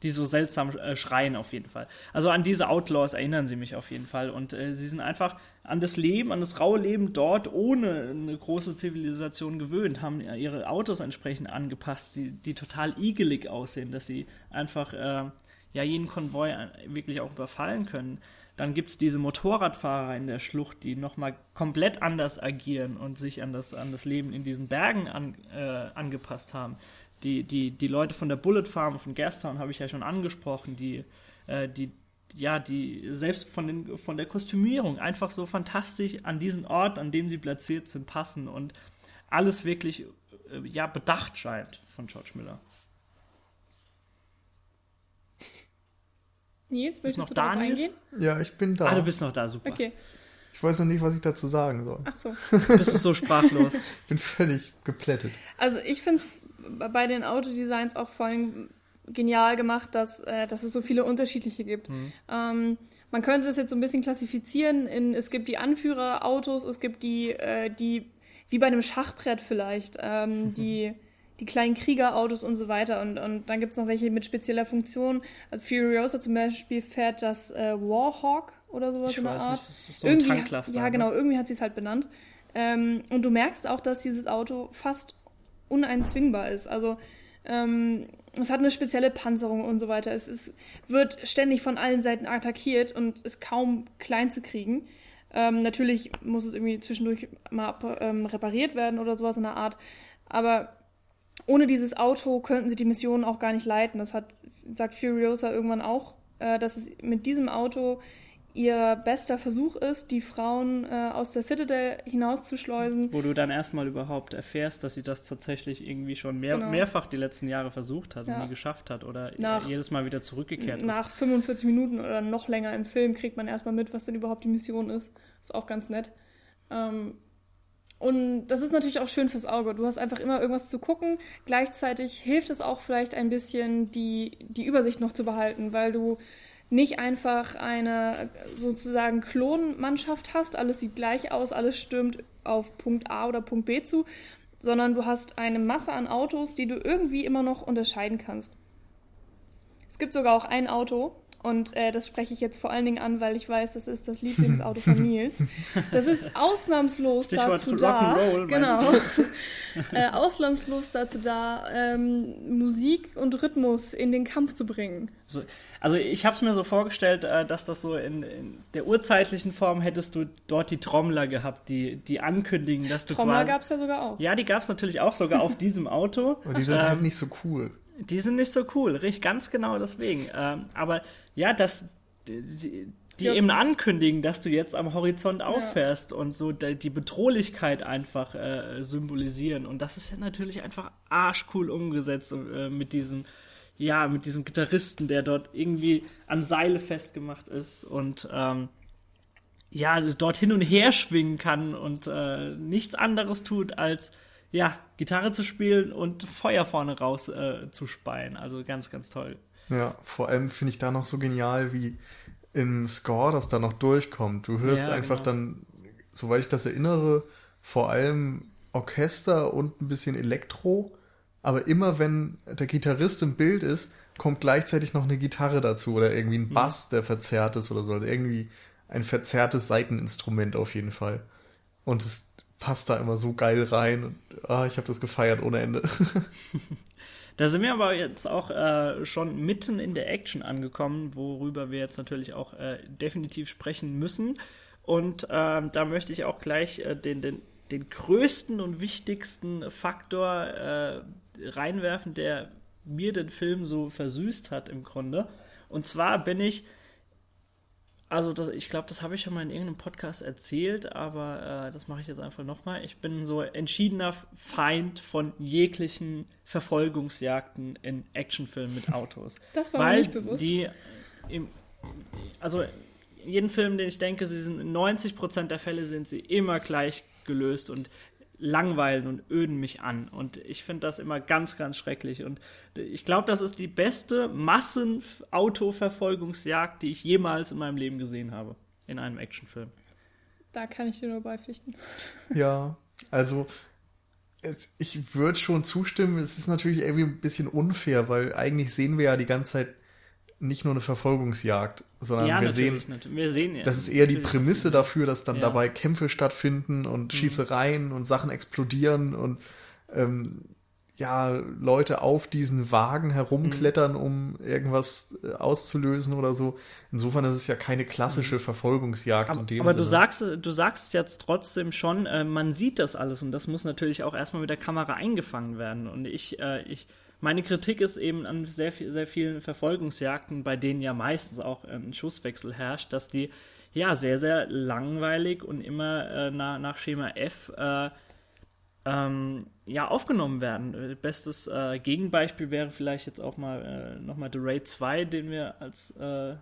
Speaker 1: die so seltsam äh, schreien auf jeden Fall. Also an diese Outlaws erinnern sie mich auf jeden Fall. Und äh, sie sind einfach an das Leben, an das raue Leben dort ohne eine große Zivilisation gewöhnt, haben ihre Autos entsprechend angepasst, die, die total igelig aussehen, dass sie einfach äh, ja jeden Konvoi äh, wirklich auch überfallen können. Dann gibt es diese Motorradfahrer in der Schlucht, die nochmal komplett anders agieren und sich an das, an das Leben in diesen Bergen an, äh, angepasst haben die, die, die Leute von der Bullet Farm, von Gastown habe ich ja schon angesprochen, die, äh, die, ja, die selbst von, den, von der Kostümierung einfach so fantastisch an diesen Ort, an dem sie platziert sind, passen und alles wirklich äh, ja, bedacht scheint von George Miller.
Speaker 2: Nils, willst du noch da eingehen?
Speaker 3: Ja, ich bin da.
Speaker 1: Ah, du bist noch da, super.
Speaker 2: Okay.
Speaker 3: Ich weiß noch nicht, was ich dazu sagen soll.
Speaker 2: Ach so.
Speaker 1: bist du so sprachlos? ich
Speaker 3: bin völlig geplättet.
Speaker 2: Also ich finde es bei den Autodesigns auch vor allem genial gemacht, dass, äh, dass es so viele unterschiedliche gibt. Mhm. Ähm, man könnte das jetzt so ein bisschen klassifizieren in, es gibt die Anführerautos, es gibt die, äh, die, wie bei einem Schachbrett vielleicht, ähm, mhm. die, die kleinen Kriegerautos und so weiter. Und, und dann gibt es noch welche mit spezieller Funktion. Also Furiosa zum Beispiel fährt das äh, Warhawk oder sowas
Speaker 1: ich
Speaker 2: in
Speaker 1: der weiß Art. Nicht, das ist so ein irgendwie, Tanklaster.
Speaker 2: Ja, genau, ne? irgendwie hat sie es halt benannt. Ähm, und du merkst auch, dass dieses Auto fast uneinzwingbar ist. Also ähm, es hat eine spezielle Panzerung und so weiter. Es ist, wird ständig von allen Seiten attackiert und ist kaum klein zu kriegen. Ähm, natürlich muss es irgendwie zwischendurch mal ähm, repariert werden oder sowas in der Art. Aber ohne dieses Auto könnten sie die Mission auch gar nicht leiten. Das hat, sagt Furiosa irgendwann auch, äh, dass es mit diesem Auto ihr bester Versuch ist, die Frauen äh, aus der Citadel hinauszuschleusen.
Speaker 1: Wo du dann erstmal überhaupt erfährst, dass sie das tatsächlich irgendwie schon mehr, genau. mehrfach die letzten Jahre versucht hat ja. und nie geschafft hat oder nach, jedes Mal wieder zurückgekehrt
Speaker 2: ist. Nach 45 Minuten oder noch länger im Film kriegt man erstmal mit, was denn überhaupt die Mission ist. Ist auch ganz nett. Ähm, und das ist natürlich auch schön fürs Auge. Du hast einfach immer irgendwas zu gucken. Gleichzeitig hilft es auch vielleicht ein bisschen, die, die Übersicht noch zu behalten, weil du nicht einfach eine sozusagen Klonmannschaft hast, alles sieht gleich aus, alles stürmt auf Punkt A oder Punkt B zu, sondern du hast eine Masse an Autos, die du irgendwie immer noch unterscheiden kannst. Es gibt sogar auch ein Auto, und äh, das spreche ich jetzt vor allen Dingen an, weil ich weiß, das ist das Lieblingsauto von Nils. Das ist ausnahmslos Stichwort dazu da, genau, äh, ausnahmslos dazu da, ähm, Musik und Rhythmus in den Kampf zu bringen.
Speaker 1: Also, also ich habe es mir so vorgestellt, äh, dass das so in, in, der urzeitlichen Form hättest du dort die Trommler gehabt, die, die ankündigen, dass du
Speaker 2: Trommler gab es ja sogar auch.
Speaker 1: Ja, die gab es natürlich auch sogar auf diesem Auto.
Speaker 3: Und die sind halt ähm, halt nicht so cool.
Speaker 1: Die sind nicht so cool, richtig, ganz genau deswegen. Ähm, aber ja, dass die, die ja. eben ankündigen, dass du jetzt am Horizont auffährst ja. und so die Bedrohlichkeit einfach äh, symbolisieren. Und das ist ja natürlich einfach arschcool umgesetzt äh, mit diesem, ja, mit diesem Gitarristen, der dort irgendwie an Seile festgemacht ist und ähm, ja, dort hin und her schwingen kann und äh, nichts anderes tut, als ja, Gitarre zu spielen und Feuer vorne raus äh, zu speien. Also ganz, ganz toll.
Speaker 3: Ja, vor allem finde ich da noch so genial, wie im Score das da noch durchkommt. Du hörst ja, einfach genau. dann, soweit ich das erinnere, vor allem Orchester und ein bisschen Elektro. Aber immer wenn der Gitarrist im Bild ist, kommt gleichzeitig noch eine Gitarre dazu oder irgendwie ein mhm. Bass, der verzerrt ist oder so. Also irgendwie ein verzerrtes Seiteninstrument auf jeden Fall. Und es passt da immer so geil rein und ah, ich habe das gefeiert ohne Ende.
Speaker 1: Da sind wir aber jetzt auch äh, schon mitten in der Action angekommen, worüber wir jetzt natürlich auch äh, definitiv sprechen müssen. Und äh, da möchte ich auch gleich äh, den, den, den größten und wichtigsten Faktor äh, reinwerfen, der mir den Film so versüßt hat im Grunde. Und zwar bin ich also das, ich glaube, das habe ich schon mal in irgendeinem Podcast erzählt, aber äh, das mache ich jetzt einfach nochmal. Ich bin so entschiedener Feind von jeglichen Verfolgungsjagden in Actionfilmen mit Autos.
Speaker 2: Das war mir nicht bewusst.
Speaker 1: Die im, also jeden Film, den ich denke, sie sind in 90% der Fälle sind sie immer gleich gelöst und langweilen und öden mich an. Und ich finde das immer ganz, ganz schrecklich. Und ich glaube, das ist die beste Massenautoverfolgungsjagd, die ich jemals in meinem Leben gesehen habe. In einem Actionfilm.
Speaker 2: Da kann ich dir nur beipflichten.
Speaker 3: Ja, also ich würde schon zustimmen. Es ist natürlich irgendwie ein bisschen unfair, weil eigentlich sehen wir ja die ganze Zeit nicht nur eine Verfolgungsjagd, sondern ja, wir, sehen,
Speaker 1: wir sehen, ja,
Speaker 3: das ist eher die Prämisse dafür, dass dann ja. dabei Kämpfe stattfinden und mhm. Schießereien und Sachen explodieren und ähm, ja, Leute auf diesen Wagen herumklettern, mhm. um irgendwas äh, auszulösen oder so. Insofern ist es ja keine klassische mhm. Verfolgungsjagd.
Speaker 1: Aber, aber du sagst, du sagst jetzt trotzdem schon, äh, man sieht das alles und das muss natürlich auch erstmal mit der Kamera eingefangen werden. Und ich, äh, ich, meine Kritik ist eben an sehr, sehr vielen Verfolgungsjagden, bei denen ja meistens auch ein Schusswechsel herrscht, dass die ja sehr, sehr langweilig und immer äh, nach, nach Schema F äh, ähm, ja, aufgenommen werden. Bestes äh, Gegenbeispiel wäre vielleicht jetzt auch mal äh, nochmal The Raid 2, den wir als äh,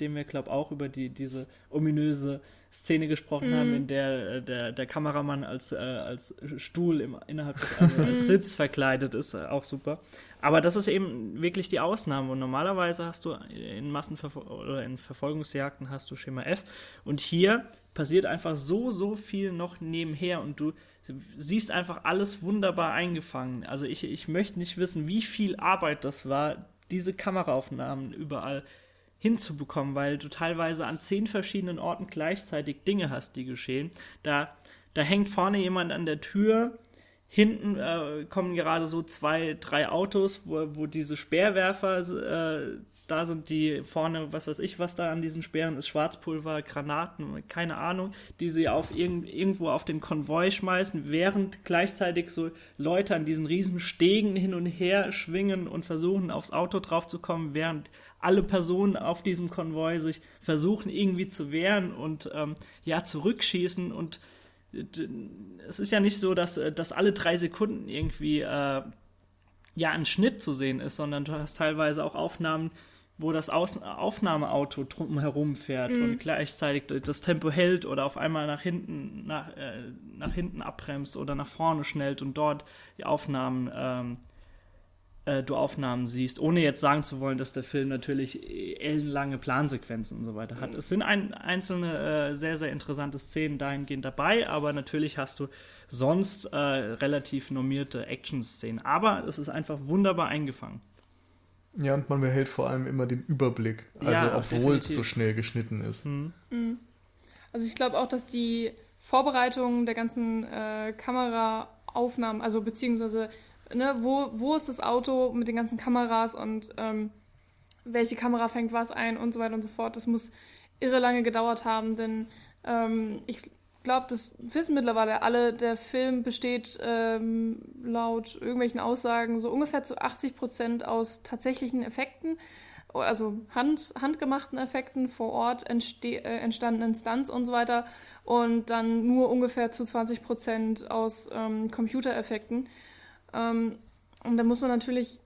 Speaker 1: den wir, glaube auch über die, diese ominöse Szene gesprochen mm. haben, in der äh, der, der Kameramann als, äh, als Stuhl im, innerhalb des, also als Sitz verkleidet ist, äh, auch super. Aber das ist eben wirklich die Ausnahme. Und normalerweise hast du in Massenverfol oder in Verfolgungsjagden hast du Schema F. Und hier passiert einfach so, so viel noch nebenher und du siehst einfach alles wunderbar eingefangen. Also ich, ich möchte nicht wissen, wie viel Arbeit das war, diese Kameraaufnahmen überall hinzubekommen, weil du teilweise an zehn verschiedenen Orten gleichzeitig Dinge hast, die geschehen. Da, da hängt vorne jemand an der Tür, hinten äh, kommen gerade so zwei, drei Autos, wo, wo diese Speerwerfer äh, da sind, die vorne, was weiß ich, was da an diesen Speeren ist, Schwarzpulver, Granaten, keine Ahnung, die sie auf irg irgendwo auf den Konvoi schmeißen, während gleichzeitig so Leute an diesen riesen Stegen hin und her schwingen und versuchen, aufs Auto draufzukommen, während alle Personen auf diesem Konvoi sich versuchen irgendwie zu wehren und ähm, ja zurückschießen und äh, es ist ja nicht so, dass, äh, dass alle drei Sekunden irgendwie äh, ja ein Schnitt zu sehen ist, sondern du hast teilweise auch Aufnahmen, wo das Aus Aufnahmeauto drumherum fährt mhm. und gleichzeitig das Tempo hält oder auf einmal nach hinten nach, äh, nach hinten abbremst oder nach vorne schnellt und dort die Aufnahmen ähm, äh, du Aufnahmen siehst, ohne jetzt sagen zu wollen, dass der Film natürlich ellenlange Plansequenzen und so weiter hat. Mhm. Es sind ein, einzelne äh, sehr, sehr interessante Szenen dahingehend dabei, aber natürlich hast du sonst äh, relativ normierte Action-Szenen. Aber es ist einfach wunderbar eingefangen.
Speaker 3: Ja, und man behält vor allem immer den Überblick, also ja, obwohl es so schnell geschnitten ist. Mhm.
Speaker 2: Mhm. Also ich glaube auch, dass die Vorbereitung der ganzen äh, Kameraaufnahmen, also beziehungsweise ne, wo, wo ist das Auto mit den ganzen Kameras und ähm, welche Kamera fängt was ein und so weiter und so fort. Das muss irre lange gedauert haben, denn ähm, ich glaube, das wissen mittlerweile alle, der Film besteht ähm, laut irgendwelchen Aussagen so ungefähr zu 80 Prozent aus tatsächlichen Effekten, also hand, handgemachten Effekten vor Ort entste äh, entstandenen Stunts und so weiter und dann nur ungefähr zu 20 Prozent aus ähm, Computereffekten. Ähm, und da muss man natürlich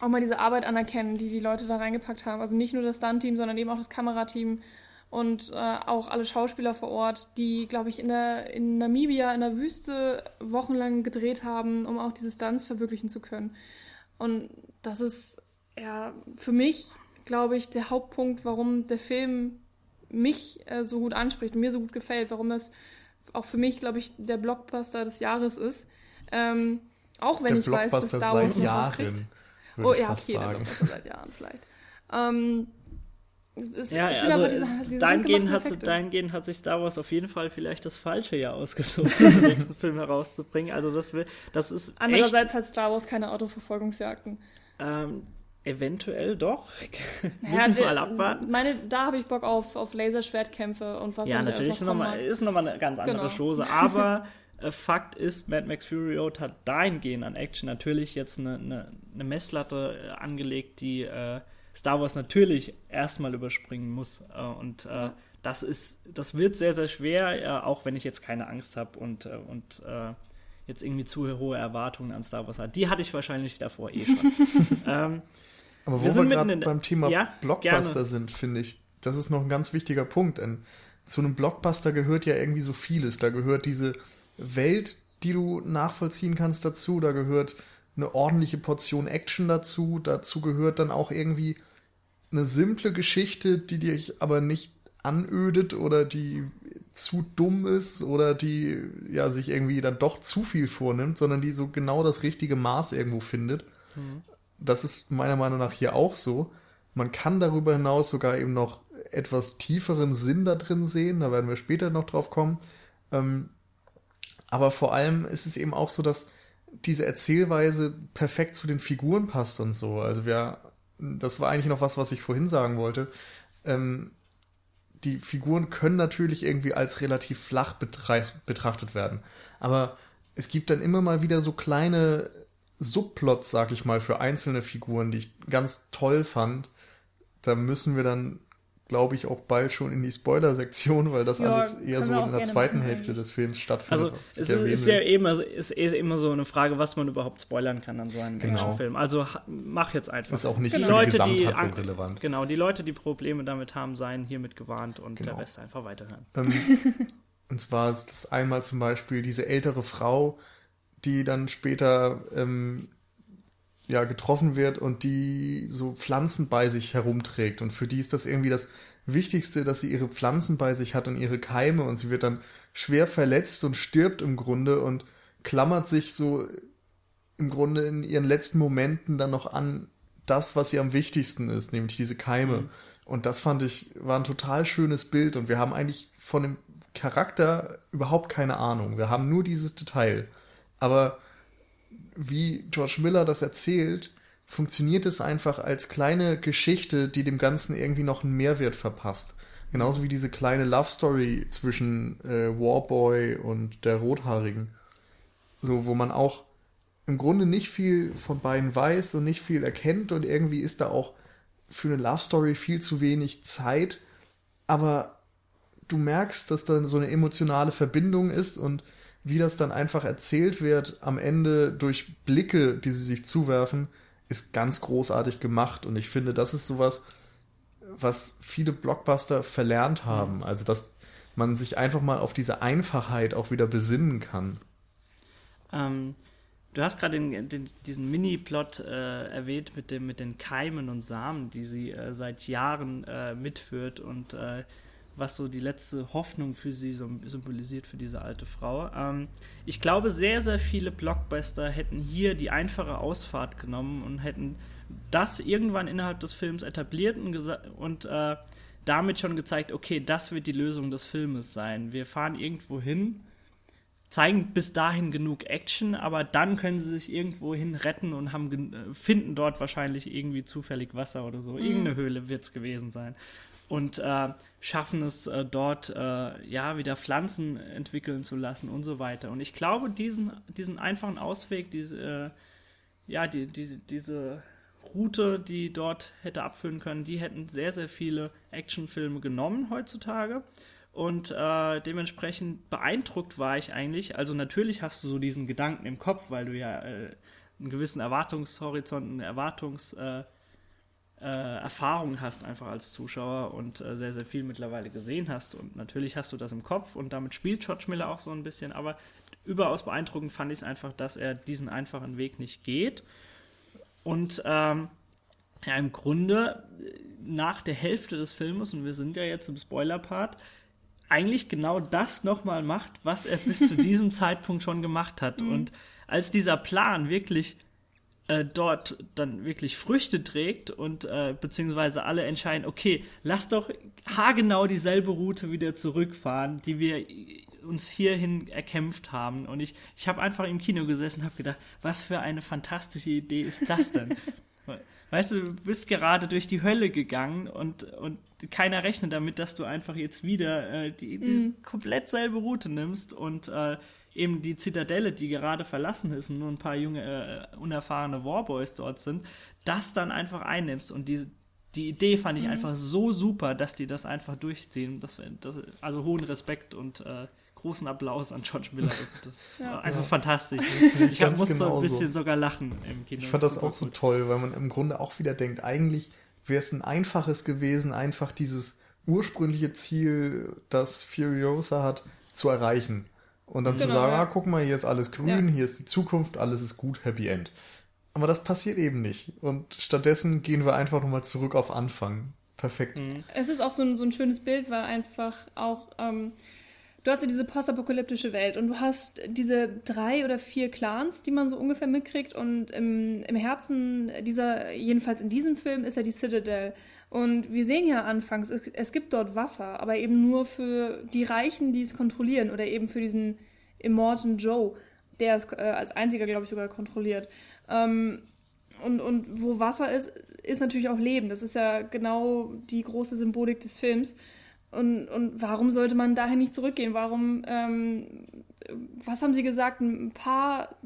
Speaker 2: auch mal diese Arbeit anerkennen, die die Leute da reingepackt haben. Also nicht nur das Stunt-Team, sondern eben auch das Kamerateam und äh, auch alle Schauspieler vor Ort, die, glaube ich, in, der, in Namibia in der Wüste wochenlang gedreht haben, um auch diese Stunts verwirklichen zu können. Und das ist ja für mich, glaube ich, der Hauptpunkt, warum der Film mich äh, so gut anspricht und mir so gut gefällt, warum das auch für mich, glaube ich, der Blockbuster des Jahres ist. Ähm, auch wenn der ich weiß, dass Star Wars
Speaker 3: seit Jahren,
Speaker 2: Oh ja, okay, der Blockbuster seit Jahren vielleicht. Ähm, Es,
Speaker 1: ja,
Speaker 2: es
Speaker 1: also
Speaker 2: diese, diese
Speaker 1: dahingehend, hat, dahingehend hat sich Star Wars auf jeden Fall vielleicht das falsche Jahr ausgesucht, den nächsten Film herauszubringen. Also das, will, das ist
Speaker 2: Andererseits hat Star Wars keine Autoverfolgungsjagden.
Speaker 1: Ähm, eventuell doch.
Speaker 2: Naja,
Speaker 1: Müssen wir mal abwarten.
Speaker 2: Meine, da habe ich Bock auf, auf Laserschwertkämpfe und was
Speaker 1: Ja, natürlich ist
Speaker 2: noch
Speaker 1: nochmal ist noch mal eine ganz andere
Speaker 2: Genau.
Speaker 1: Chose. Aber äh, Fakt ist, Mad Max Fury Road hat dahingehend an Action natürlich jetzt eine, eine, eine Messlatte äh, angelegt, die äh, Star Wars natürlich erstmal überspringen muss. Äh, und äh, das ist, das wird sehr, sehr schwer, äh, auch wenn ich jetzt keine Angst habe und, äh, und äh, jetzt irgendwie zu hohe Erwartungen an Star Wars habe. Die hatte ich wahrscheinlich davor eh schon. ähm,
Speaker 3: Aber wo
Speaker 1: Wir
Speaker 3: wir, gerade beim Thema
Speaker 1: Ja,
Speaker 3: Blockbuster
Speaker 1: gerne.
Speaker 3: sind, finde ich, das ist noch ein ganz wichtiger Punkt. Denn zu einem Blockbuster gehört ja irgendwie so vieles. Da gehört diese Welt, die du nachvollziehen kannst dazu. Da gehört eine ordentliche Portion Action dazu. Dazu gehört dann auch irgendwie eine simple Geschichte, die dich aber nicht anödet oder die zu dumm ist oder die ja sich irgendwie dann doch zu viel vornimmt, sondern die so genau das richtige Maß irgendwo findet. Das ist meiner Meinung nach hier auch so. Man kann darüber hinaus sogar eben noch etwas tieferen Sinn da drin sehen. Da werden wir später noch drauf kommen. Ähm, aber vor allem ist es eben auch so, dass diese Erzählweise perfekt zu den Figuren passt und so. Also wir, das war eigentlich noch was, was ich vorhin sagen wollte. Ähm, die Figuren können natürlich irgendwie als relativ flach betrachtet werden. Aber es gibt dann immer mal wieder so kleine Subplots, sag ich mal, für einzelne Figuren, die ich ganz toll fand. Da müssen wir dann, glaube ich, auch bald schon in die Spoiler-Sektion, weil das
Speaker 2: Ja,
Speaker 3: alles eher so in der zweiten
Speaker 2: machen,
Speaker 3: Hälfte des Films stattfindet.
Speaker 1: Also es ist, ist ja immer, so- ist eh immer so eine Frage, was man überhaupt spoilern kann an so einem
Speaker 3: Genau.
Speaker 1: Actionfilm. Also mach jetzt einfach.
Speaker 3: ist auch nicht
Speaker 2: Genau.
Speaker 3: für die
Speaker 1: Leute, die
Speaker 3: Gesamthandlung
Speaker 1: an-
Speaker 3: relevant.
Speaker 1: Genau, die Leute, die Probleme damit haben, seien hiermit gewarnt und
Speaker 3: Genau.
Speaker 1: der Rest einfach weiterhören.
Speaker 3: Ähm, und zwar ist das einmal zum Beispiel diese ältere Frau, die dann später ähm, ja, getroffen wird und die so Pflanzen bei sich herumträgt. Und für die ist das irgendwie das Wichtigste, dass sie ihre Pflanzen bei sich hat und ihre Keime. Und sie wird dann schwer verletzt und stirbt im Grunde und klammert sich so im Grunde in ihren letzten Momenten dann noch an das, was ihr am wichtigsten ist, nämlich diese Keime. Und das fand ich, war ein total schönes Bild und wir haben eigentlich von dem Charakter überhaupt keine Ahnung. Wir haben nur dieses Detail. Aber wie George Miller das erzählt, funktioniert es einfach als kleine Geschichte, die dem Ganzen irgendwie noch einen Mehrwert verpasst. Genauso wie diese kleine Love Story zwischen äh, Warboy und der Rothaarigen. So, wo man auch im Grunde nicht viel von beiden weiß und nicht viel erkennt und irgendwie ist da auch für eine Love Story viel zu wenig Zeit, aber du merkst, dass da so eine emotionale Verbindung ist und wie das dann einfach erzählt wird am Ende durch Blicke, die sie sich zuwerfen, ist ganz großartig gemacht. Und ich finde, das ist sowas, was viele Blockbuster verlernt haben, also dass man sich einfach mal auf diese Einfachheit auch wieder besinnen kann.
Speaker 1: Ähm, du hast gerade diesen Mini-Plot äh, erwähnt mit, dem, mit den Keimen und Samen, die sie äh, seit Jahren äh, mitführt und äh, was so die letzte Hoffnung für sie sym- symbolisiert, für diese alte Frau. Ähm, ich glaube, sehr, sehr viele Blockbuster hätten hier die einfache Ausfahrt genommen und hätten das irgendwann innerhalb des Films etabliert und, und äh, damit schon gezeigt, okay, das wird die Lösung des Filmes sein. Wir fahren irgendwo hin, zeigen bis dahin genug Action, aber dann können sie sich irgendwo hin retten und haben, äh, finden dort wahrscheinlich irgendwie zufällig Wasser oder so. Irgendeine Höhle wird es gewesen sein. Und äh, schaffen es äh, dort, äh, ja, wieder Pflanzen entwickeln zu lassen und so weiter. Und ich glaube, diesen, diesen einfachen Ausweg, diese, äh, ja, die, die, diese Route, die dort hätte abführen können, die hätten sehr, sehr viele Actionfilme genommen heutzutage. Und äh, dementsprechend beeindruckt war ich eigentlich. Also natürlich hast du so diesen Gedanken im Kopf, weil du ja äh, einen gewissen Erwartungshorizont, eine Erwartungs... Äh, äh, Erfahrung hast einfach als Zuschauer und äh, sehr, sehr viel mittlerweile gesehen hast. Und natürlich hast du das im Kopf und damit spielt George Miller auch so ein bisschen. Aber überaus beeindruckend fand ich es einfach, dass er diesen einfachen Weg nicht geht. Und ähm, ja, im Grunde äh, nach der Hälfte des Filmes, und wir sind ja jetzt im Spoiler-Part, eigentlich genau das nochmal macht, was er bis zu diesem Zeitpunkt schon gemacht hat. Und als dieser Plan wirklich äh, dort dann wirklich Früchte trägt und äh, beziehungsweise alle entscheiden, okay, lass doch haargenau dieselbe Route wieder zurückfahren, die wir uns hierhin erkämpft haben. Und ich, ich habe einfach im Kino gesessen und habe gedacht, was für eine fantastische Idee ist das denn? weißt du, du bist gerade durch die Hölle gegangen und, und keiner rechnet damit, dass du einfach jetzt wieder äh, die, die mm. komplett selbe Route nimmst und äh, eben die Zitadelle, die gerade verlassen ist und nur ein paar junge, äh, unerfahrene Warboys dort sind, das dann einfach einnimmst. Und die, die Idee fand ich mhm. einfach so super, dass die das einfach durchziehen. Das, das, also hohen Respekt und äh, großen Applaus an George Miller. Das, das ja. war einfach ja. fantastisch. Ich hab, musste genau ein bisschen so. sogar lachen im Kino.
Speaker 3: Ich fand das, das auch so gut. toll, weil man im Grunde auch wieder denkt, eigentlich wäre es ein einfaches gewesen, einfach dieses ursprüngliche Ziel, das Furiosa hat, zu erreichen. Und dann genau, zu sagen, ja. ah, guck mal, hier ist alles grün, ja. hier ist die Zukunft, alles ist gut, Happy End. Aber das passiert eben nicht. Und stattdessen gehen wir einfach nochmal zurück auf Anfang. Perfekt. Mhm.
Speaker 2: Es ist auch so ein, so ein schönes Bild, weil einfach auch, ähm, du hast ja diese postapokalyptische Welt und du hast diese drei oder vier Clans, die man so ungefähr mitkriegt. Und im, im Herzen dieser, jedenfalls in diesem Film, ist ja die Citadel. Und wir sehen ja anfangs, es, es, gibt dort Wasser, aber eben nur für die Reichen, die es kontrollieren oder eben für diesen Immortan Joe, der es äh, als einziger, glaube ich, sogar kontrolliert. Ähm, und, und wo Wasser ist, ist natürlich auch Leben. Das ist ja genau die große Symbolik des Films. Und, und warum sollte man dahin nicht zurückgehen? Warum, ähm, was haben Sie gesagt, ein paar,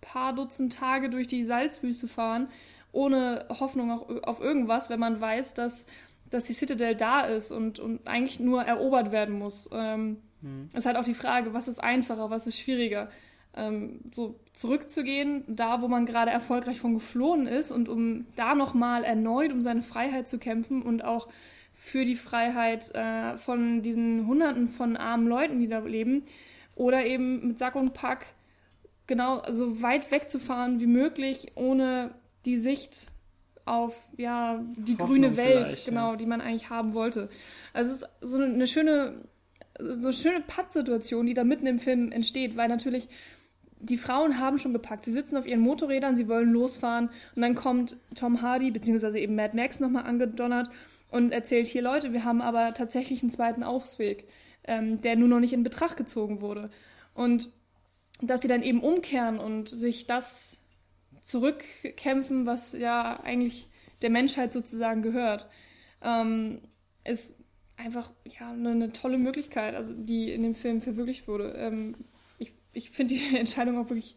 Speaker 2: paar Dutzend Tage durch die Salzwüste fahren? Ohne Hoffnung auf irgendwas, wenn man weiß, dass, dass die Citadel da ist und, und eigentlich nur erobert werden muss. Ähm, mhm. Ist halt auch die Frage, was ist einfacher, was ist schwieriger? Ähm, so zurückzugehen, da wo man gerade erfolgreich von geflohen ist und um da nochmal erneut um seine Freiheit zu kämpfen und auch für die Freiheit äh, von diesen Hunderten von armen Leuten, die da leben, oder eben mit Sack und Pack genau so weit wegzufahren wie möglich, ohne die Sicht auf ja die Hoffnung grüne Welt, genau, ja. die man eigentlich haben wollte. Also es ist so eine schöne, so eine schöne Pattsituation, die da mitten im Film entsteht, weil natürlich die Frauen haben schon gepackt. Sie sitzen auf ihren Motorrädern, sie wollen losfahren und dann kommt Tom Hardy beziehungsweise eben Mad Max nochmal angedonnert und erzählt hier Leute, wir haben aber tatsächlich einen zweiten Aufsweg, ähm, der nur noch nicht in Betracht gezogen wurde und dass sie dann eben umkehren und sich das zurückkämpfen, was ja eigentlich der Menschheit sozusagen gehört, ähm, ist einfach ja eine, eine, tolle Möglichkeit, also die in dem Film verwirklicht wurde. Ähm, ich ich finde die Entscheidung auch wirklich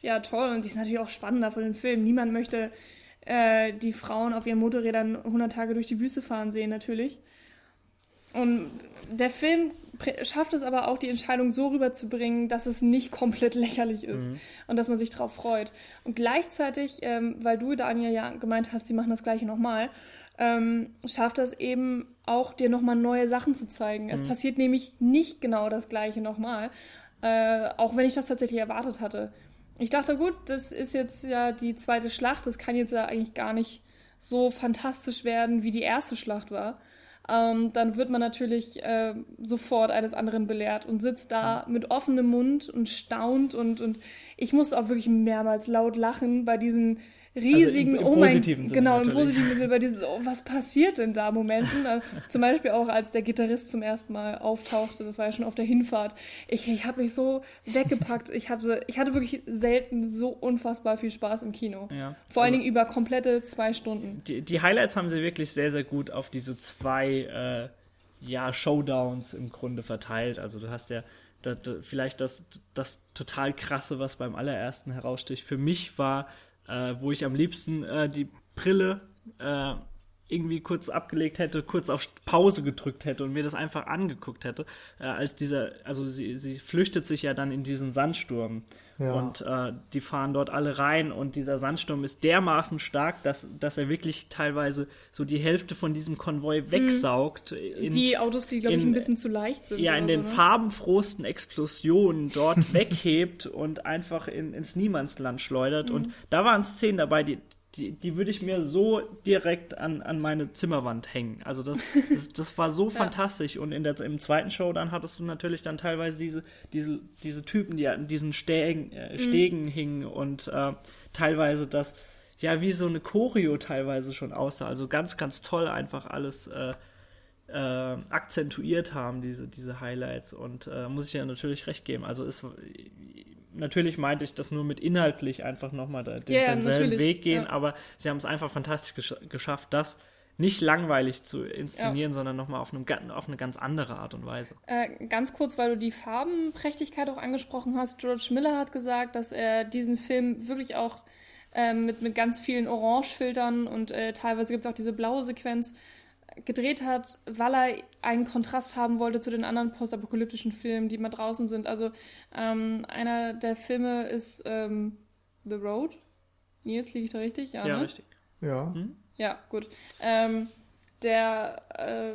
Speaker 2: ja toll und die ist natürlich auch spannender von dem Film. Niemand möchte äh, die Frauen auf ihren Motorrädern 100 Tage durch die Wüste fahren sehen, natürlich. Und der Film schafft es aber auch, die Entscheidung so rüberzubringen, dass es nicht komplett lächerlich ist mhm. und dass man sich darauf freut. Und gleichzeitig, ähm, weil du, Daniel, ja gemeint hast, sie machen das gleiche nochmal, ähm, schafft das eben auch, dir nochmal neue Sachen zu zeigen. Mhm. Es passiert nämlich nicht genau das gleiche nochmal, äh, auch wenn ich das tatsächlich erwartet hatte. Ich dachte, gut, das ist jetzt ja die zweite Schlacht, das kann jetzt ja eigentlich gar nicht so fantastisch werden, wie die erste Schlacht war ähm, dann wird man natürlich äh, sofort eines anderen belehrt und sitzt da mit offenem Mund und staunt und, und ich muss auch wirklich mehrmals laut lachen bei diesen riesigen, also im, im oh mein, Sinne genau, natürlich. im positiven Sinne, bei diesen, oh, was passiert denn da Momenten? Also, zum Beispiel auch, als der Gitarrist zum ersten Mal auftauchte, das war ja schon auf der Hinfahrt. Ich, ich habe mich so weggepackt. Ich hatte, ich hatte wirklich selten so unfassbar viel Spaß im Kino. Ja. Vor allen also, Dingen über komplette zwei Stunden.
Speaker 1: Die, die, Highlights haben sie wirklich sehr, sehr gut auf diese zwei, äh, ja, Showdowns im Grunde verteilt. Also du hast ja das, vielleicht das, das total krasse, was beim allerersten heraussticht. Für mich war äh, wo ich am liebsten äh, die Brille äh, irgendwie kurz abgelegt hätte, kurz auf Pause gedrückt hätte und mir das einfach angeguckt hätte, äh, als dieser, also sie, sie flüchtet sich ja dann in diesen Sandsturm ja. und äh, die fahren dort alle rein und dieser Sandsturm ist dermaßen stark, dass, dass er wirklich teilweise so die Hälfte von diesem Konvoi mhm. wegsaugt.
Speaker 2: In, die Autos, die glaube ich ein bisschen zu leicht sind.
Speaker 1: Ja, in den so, ne? farbenfrohsten Explosionen dort weghebt und einfach in, ins Niemandsland schleudert mhm. und da waren Szenen dabei, die die, die würde ich mir so direkt an, an meine Zimmerwand hängen. Also das, das, das war so ja. fantastisch. Und in der, im zweiten Show dann hattest du natürlich dann teilweise diese, diese, diese Typen, die an diesen Stegen, äh, mhm. Stegen mhm. hingen und äh, teilweise das, ja, wie so eine Choreo teilweise schon aussah. Also ganz, ganz toll einfach alles äh, äh, akzentuiert haben, diese, diese Highlights. Und äh, muss ich ja natürlich recht geben. Also ist natürlich meinte ich das nur mit inhaltlich einfach nochmal den, yeah, denselben Weg gehen, ja. aber sie haben es einfach fantastisch gesch geschafft, das nicht langweilig zu inszenieren, ja. sondern nochmal auf, auf eine ganz andere Art und Weise.
Speaker 2: Äh, ganz kurz, weil du die Farbenprächtigkeit auch angesprochen hast. George Miller hat gesagt, dass er diesen Film wirklich auch äh, mit, mit ganz vielen Orangefiltern und äh, teilweise gibt es auch diese blaue Sequenz gedreht hat, weil er einen Kontrast haben wollte zu den anderen postapokalyptischen Filmen, die mal draußen sind. Also ähm, einer der Filme ist ähm, The Road. Nils, liege ich da richtig?
Speaker 1: Ja, ja ne? richtig.
Speaker 3: Ja.
Speaker 2: Hm? Ja, gut. Ähm, der äh,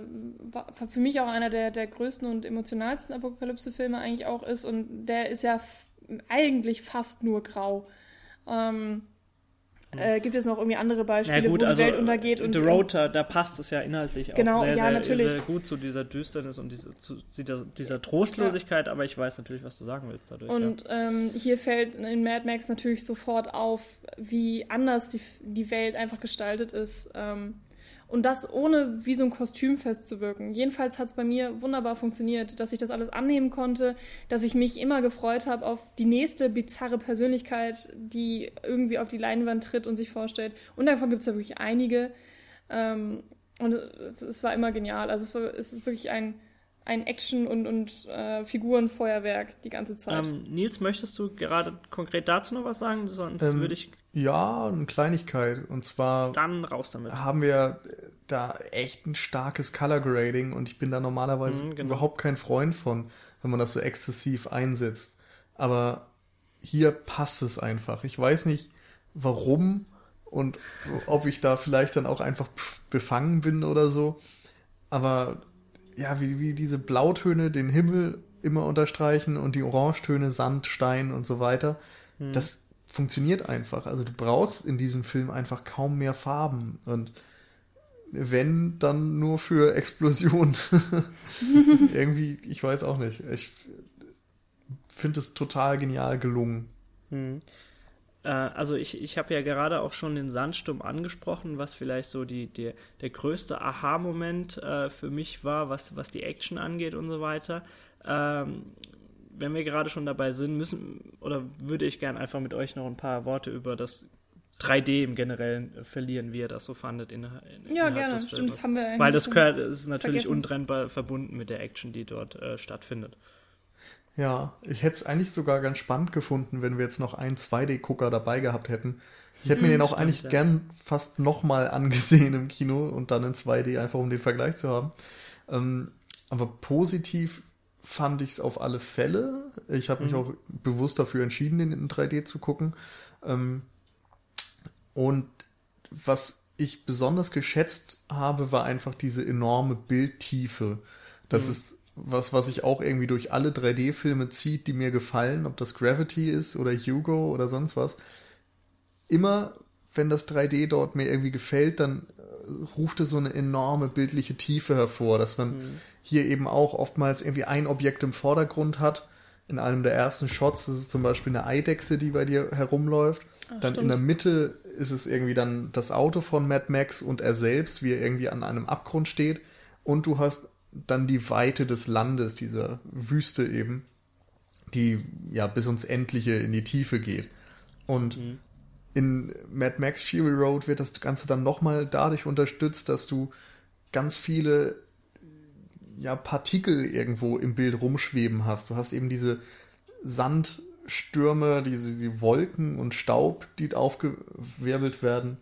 Speaker 2: war für mich auch einer der, der größten und emotionalsten Apokalypse-Filme eigentlich auch ist und der ist ja eigentlich fast nur grau. Ähm, äh, gibt es noch irgendwie andere Beispiele,
Speaker 1: ja, gut,
Speaker 2: wo die
Speaker 1: also,
Speaker 2: Welt untergeht?
Speaker 1: Und, The Road, da, da passt es ja inhaltlich
Speaker 2: genau,
Speaker 1: auch sehr,
Speaker 2: ja,
Speaker 1: sehr,
Speaker 2: natürlich.
Speaker 1: sehr gut zu dieser Düsternis und diese, zu dieser, dieser Trostlosigkeit, ja. aber ich weiß natürlich, was du sagen willst dadurch.
Speaker 2: Und
Speaker 1: ja.
Speaker 2: ähm, hier fällt in Mad Max natürlich sofort auf, wie anders die, die Welt einfach gestaltet ist. Ähm, und das ohne wie so ein Kostüm festzuwirken. Jedenfalls hat es bei mir wunderbar funktioniert, dass ich das alles annehmen konnte, dass ich mich immer gefreut habe auf die nächste bizarre Persönlichkeit, die irgendwie auf die Leinwand tritt und sich vorstellt. Und davon gibt es ja wirklich einige. Ähm, und es, es, war immer genial. Also es, war, es ist wirklich ein, ein Action- und, und äh, Figurenfeuerwerk die ganze Zeit.
Speaker 1: Ähm, Nils, möchtest du gerade konkret dazu noch was sagen? Sonst ähm, würde ich
Speaker 3: ja, eine Kleinigkeit. Und zwar.
Speaker 1: Dann raus damit.
Speaker 3: Haben wir da echt ein starkes Color Grading und ich bin da normalerweise mhm, genau. überhaupt kein Freund von, wenn man das so exzessiv einsetzt. Aber hier passt es einfach. Ich weiß nicht, warum und ob ich da vielleicht dann auch einfach befangen bin oder so. Aber ja, wie, wie diese Blautöne den Himmel immer unterstreichen und die Orangetöne Sand, Stein und so weiter. Mhm. Das funktioniert einfach. Also du brauchst in diesem Film einfach kaum mehr Farben und wenn, dann nur für Explosionen. Irgendwie, ich weiß auch nicht. Ich finde es total genial gelungen.
Speaker 1: Hm. Äh, also ich, ich habe ja gerade auch schon den Sandsturm angesprochen, was vielleicht so die, die der größte Aha-Moment äh, für mich war, was, was die Action angeht und so weiter. Ähm, wenn wir gerade schon dabei sind, müssen oder würde ich gerne einfach mit euch noch ein paar Worte über das 3D im Generellen verlieren, wie ihr das so fandet. In,
Speaker 2: in, ja, gerne. Stimmt, das haben wir
Speaker 1: Weil das gehört, ist natürlich vergessen. untrennbar verbunden mit der Action, die dort äh, stattfindet.
Speaker 3: Ja, ich hätte es eigentlich sogar ganz spannend gefunden, wenn wir jetzt noch einen 2D-Gucker dabei gehabt hätten. Ich hätte mir den auch Stimmt, eigentlich ja. gern fast nochmal angesehen im Kino und dann in 2D, einfach um den Vergleich zu haben. Ähm, aber positiv fand ich es auf alle Fälle. Ich habe mich mhm. auch bewusst dafür entschieden, den in 3D zu gucken. Ähm, und was ich besonders geschätzt habe, war einfach diese enorme Bildtiefe. Das mhm. ist was, was sich auch irgendwie durch alle 3D-Filme zieht, die mir gefallen, ob das Gravity ist oder Hugo oder sonst was. Immer, wenn das 3D dort mir irgendwie gefällt, dann ruft es so eine enorme bildliche Tiefe hervor, dass man mhm. hier eben auch oftmals irgendwie ein Objekt im Vordergrund hat. In einem der ersten Shots ist zum Beispiel eine Eidechse, die bei dir herumläuft. Ach, dann stimmt. in der Mitte ist es irgendwie dann das Auto von Mad Max und er selbst, wie er irgendwie an einem Abgrund steht. Und du hast dann die Weite des Landes, dieser Wüste eben, die ja bis ins Endliche in die Tiefe geht. Und mhm in Mad Max Fury Road wird das Ganze dann nochmal dadurch unterstützt, dass du ganz viele ja, Partikel irgendwo im Bild rumschweben hast. Du hast eben diese Sandstürme, diese die Wolken und Staub, die aufgewirbelt werden.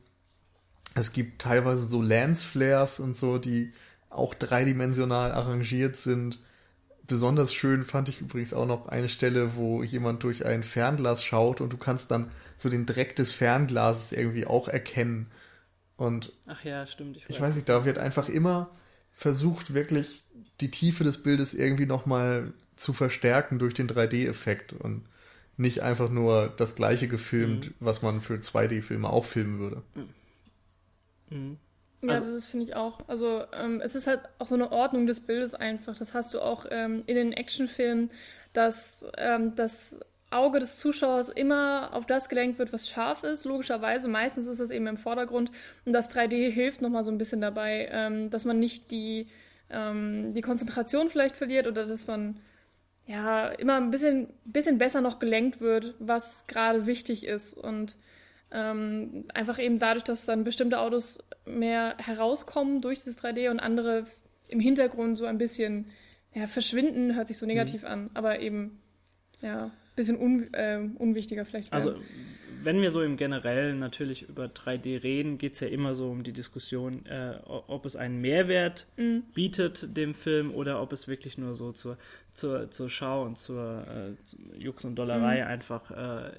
Speaker 3: Es gibt teilweise so Lensflares und so, die auch dreidimensional arrangiert sind. Besonders schön fand ich übrigens auch noch eine Stelle, wo jemand durch ein Fernglas schaut und du kannst dann so den Dreck des Fernglases irgendwie auch erkennen. Und
Speaker 1: Ach ja, stimmt.
Speaker 3: Ich weiß, ich weiß nicht, da wird einfach immer versucht, wirklich die Tiefe des Bildes irgendwie nochmal zu verstärken durch den 3D-Effekt. Und nicht einfach nur das gleiche gefilmt, mhm. was man für 2D-Filme auch filmen würde.
Speaker 2: Mhm. Ja, also, das finde ich auch. Also ähm, es ist halt auch so eine Ordnung des Bildes einfach. Das hast du auch ähm, in den Actionfilmen, dass ähm, das Auge des Zuschauers immer auf das gelenkt wird, was scharf ist, logischerweise. Meistens ist es eben im Vordergrund. Und das 3D hilft nochmal so ein bisschen dabei, ähm, dass man nicht die, ähm, die Konzentration vielleicht verliert oder dass man ja immer ein bisschen, bisschen besser noch gelenkt wird, was gerade wichtig ist. Und ähm, einfach eben dadurch, dass dann bestimmte Autos mehr herauskommen durch dieses 3D und andere im Hintergrund so ein bisschen ja, verschwinden, hört sich so negativ mhm. an, aber eben ja, ein bisschen un, äh, unwichtiger vielleicht.
Speaker 1: Werden. Also wenn wir so im Generellen natürlich über 3D reden, geht es ja immer so um die Diskussion, äh, ob es einen Mehrwert mhm. bietet dem Film oder ob es wirklich nur so zur, zur, zur Schau und zur äh, Jux und Dollerei mhm. einfach äh,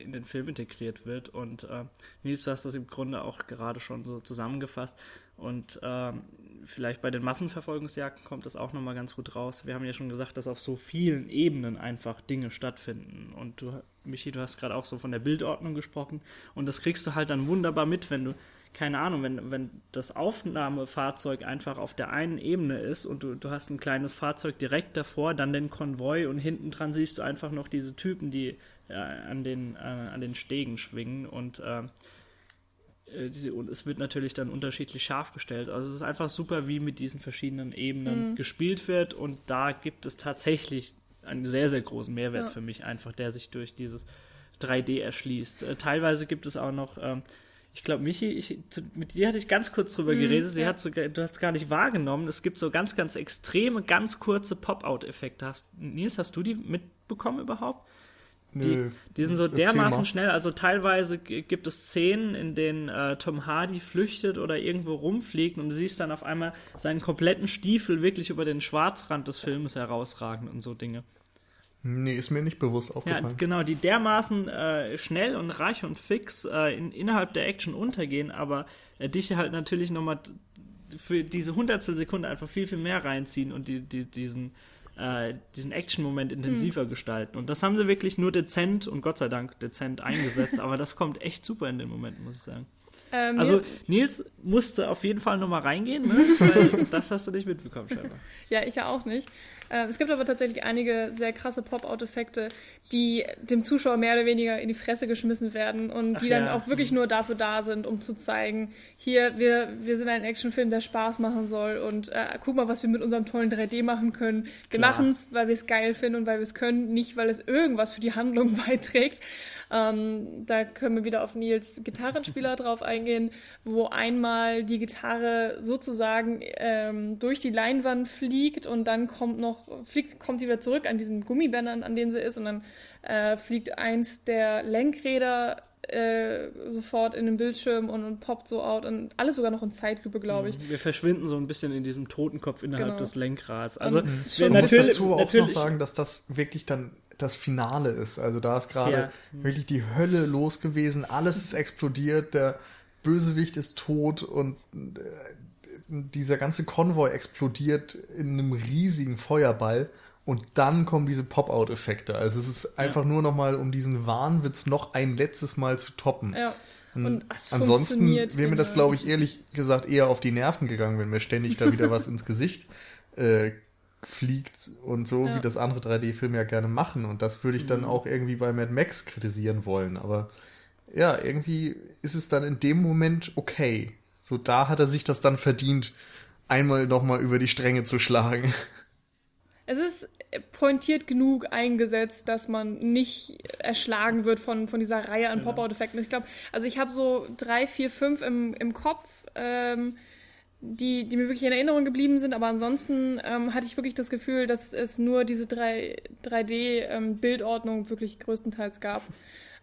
Speaker 1: in den Film integriert wird. Und äh, Nils, du hast das im Grunde auch gerade schon so zusammengefasst. Und ähm, vielleicht bei den Massenverfolgungsjagden kommt das auch nochmal ganz gut raus. Wir haben ja schon gesagt, dass auf so vielen Ebenen einfach Dinge stattfinden. Und du, Michi, du hast gerade auch so von der Bildordnung gesprochen. Und das kriegst du halt dann wunderbar mit, wenn du, keine Ahnung, wenn, wenn das Aufnahmefahrzeug einfach auf der einen Ebene ist und du, du hast ein kleines Fahrzeug direkt davor, dann den Konvoi und hinten dran siehst du einfach noch diese Typen, die äh, an, den, äh, an den Stegen schwingen. Und äh, und es wird natürlich dann unterschiedlich scharf gestellt. Also es ist einfach super, wie mit diesen verschiedenen Ebenen mhm. gespielt wird und da gibt es tatsächlich einen sehr, sehr großen Mehrwert ja. für mich einfach, der sich durch dieses 3D erschließt. Äh, teilweise gibt es auch noch, ähm, ich glaube, Michi, ich, zu, mit dir hatte ich ganz kurz drüber mhm, geredet, sie ja. hat sogar, du hast gar nicht wahrgenommen, es gibt so ganz, ganz extreme, ganz kurze Pop-Out-Effekte. Hast, Nils, hast du die mitbekommen überhaupt? Die, die, sind so dermaßen schnell. Also teilweise gibt es Szenen, in denen äh, Tom Hardy flüchtet oder irgendwo rumfliegt und du siehst dann auf einmal seinen kompletten Stiefel wirklich über den Schwarzrand des Films herausragen und so Dinge.
Speaker 3: Nee, ist mir nicht bewusst aufgefallen. Ja,
Speaker 1: genau, die dermaßen äh, schnell und reich und fix äh, in, innerhalb der Action untergehen, aber äh, dich halt natürlich nochmal für diese hundertstel Sekunde einfach viel, viel mehr reinziehen und die, die, diesen äh, diesen Action-Moment intensiver mhm. gestalten. Und das haben sie wirklich nur dezent und Gott sei Dank dezent eingesetzt, aber das kommt echt super in den Momenten, muss ich sagen. Ähm, also Nils musste auf jeden Fall nochmal reingehen, ne? Weil das hast du nicht mitbekommen scheinbar.
Speaker 2: Ja, ich ja auch nicht. Äh, es gibt aber tatsächlich einige sehr krasse Pop-Out-Effekte, die dem Zuschauer mehr oder weniger in die Fresse geschmissen werden und Ach die dann ja. auch wirklich nur dafür da sind, um zu zeigen, hier, wir, wir sind ein Actionfilm, der Spaß machen soll und äh, guck mal, was wir mit unserem tollen 3D machen können. Wir machen es, weil wir es geil finden und weil wir es können, nicht weil es irgendwas für die Handlung beiträgt. Ähm, da können wir wieder auf Nils Gitarrenspieler drauf eingehen, wo einmal die Gitarre sozusagen ähm, durch die Leinwand fliegt und dann kommt noch, fliegt, kommt sie wieder zurück an diesen Gummibändern, an denen sie ist und dann äh, fliegt eins der Lenkräder äh, sofort in den Bildschirm und, und, poppt so out und alles sogar noch in Zeitlupe, glaube ich.
Speaker 1: Wir verschwinden so ein bisschen in diesem Totenkopf innerhalb genau. des Lenkrads. Also
Speaker 3: und wir muss dazu auch noch sagen, dass das wirklich dann das Finale ist. Also da ist gerade ja. wirklich die Hölle los gewesen, alles ist explodiert, der Bösewicht ist tot und äh, dieser ganze Konvoi explodiert in einem riesigen Feuerball und dann kommen diese Pop-Out-Effekte. Also es ist einfach ja. nur noch mal, um diesen Wahnwitz noch ein letztes Mal zu toppen. Ja. Und ansonsten wäre mir das, glaube ich, ehrlich gesagt eher auf die Nerven gegangen, wenn mir ständig da wieder was ins Gesicht äh, fliegt und so, ja. wie das andere 3D-Filme ja gerne machen. Und das würde ich dann mhm. auch irgendwie bei Mad Max kritisieren wollen. Aber ja, irgendwie ist es dann in dem Moment okay. So, da hat er sich das dann verdient, einmal nochmal über die Stränge zu schlagen.
Speaker 2: Es ist pointiert genug eingesetzt, dass man nicht erschlagen wird von, von dieser Reihe an ja. Pop-Out-Effekten. Ich glaube, also ich habe so drei, vier, fünf im, im Kopf. Ähm, die, die mir wirklich in Erinnerung geblieben sind, aber ansonsten ähm, hatte ich wirklich das Gefühl, dass es nur diese 3, 3D-Bildordnung ähm, wirklich größtenteils gab.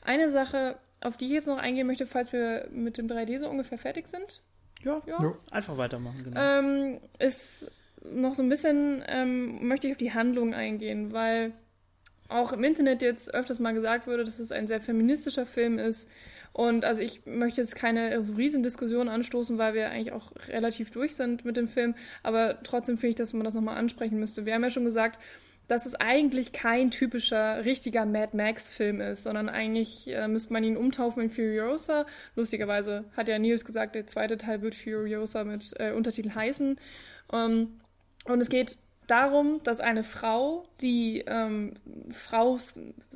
Speaker 2: Eine Sache, auf die ich jetzt noch eingehen möchte, falls wir mit dem 3D so ungefähr fertig sind.
Speaker 1: Ja, ja. einfach weitermachen,
Speaker 2: genau. Ähm, ist noch so ein bisschen, ähm, möchte ich auf die Handlung eingehen, weil auch im Internet jetzt öfters mal gesagt wurde, dass es ein sehr feministischer Film ist und also ich möchte jetzt keine so riesen Diskussion anstoßen, weil wir eigentlich auch relativ durch sind mit dem Film, aber trotzdem finde ich, dass man das nochmal ansprechen müsste. Wir haben ja schon gesagt, dass es eigentlich kein typischer, richtiger Mad Max-Film ist, sondern eigentlich äh, müsste man ihn umtaufen in Furiosa. Lustigerweise hat ja Nils gesagt, der zweite Teil wird Furiosa mit äh, Untertitel heißen. Ähm, und es geht darum, dass eine Frau, die ähm, Frau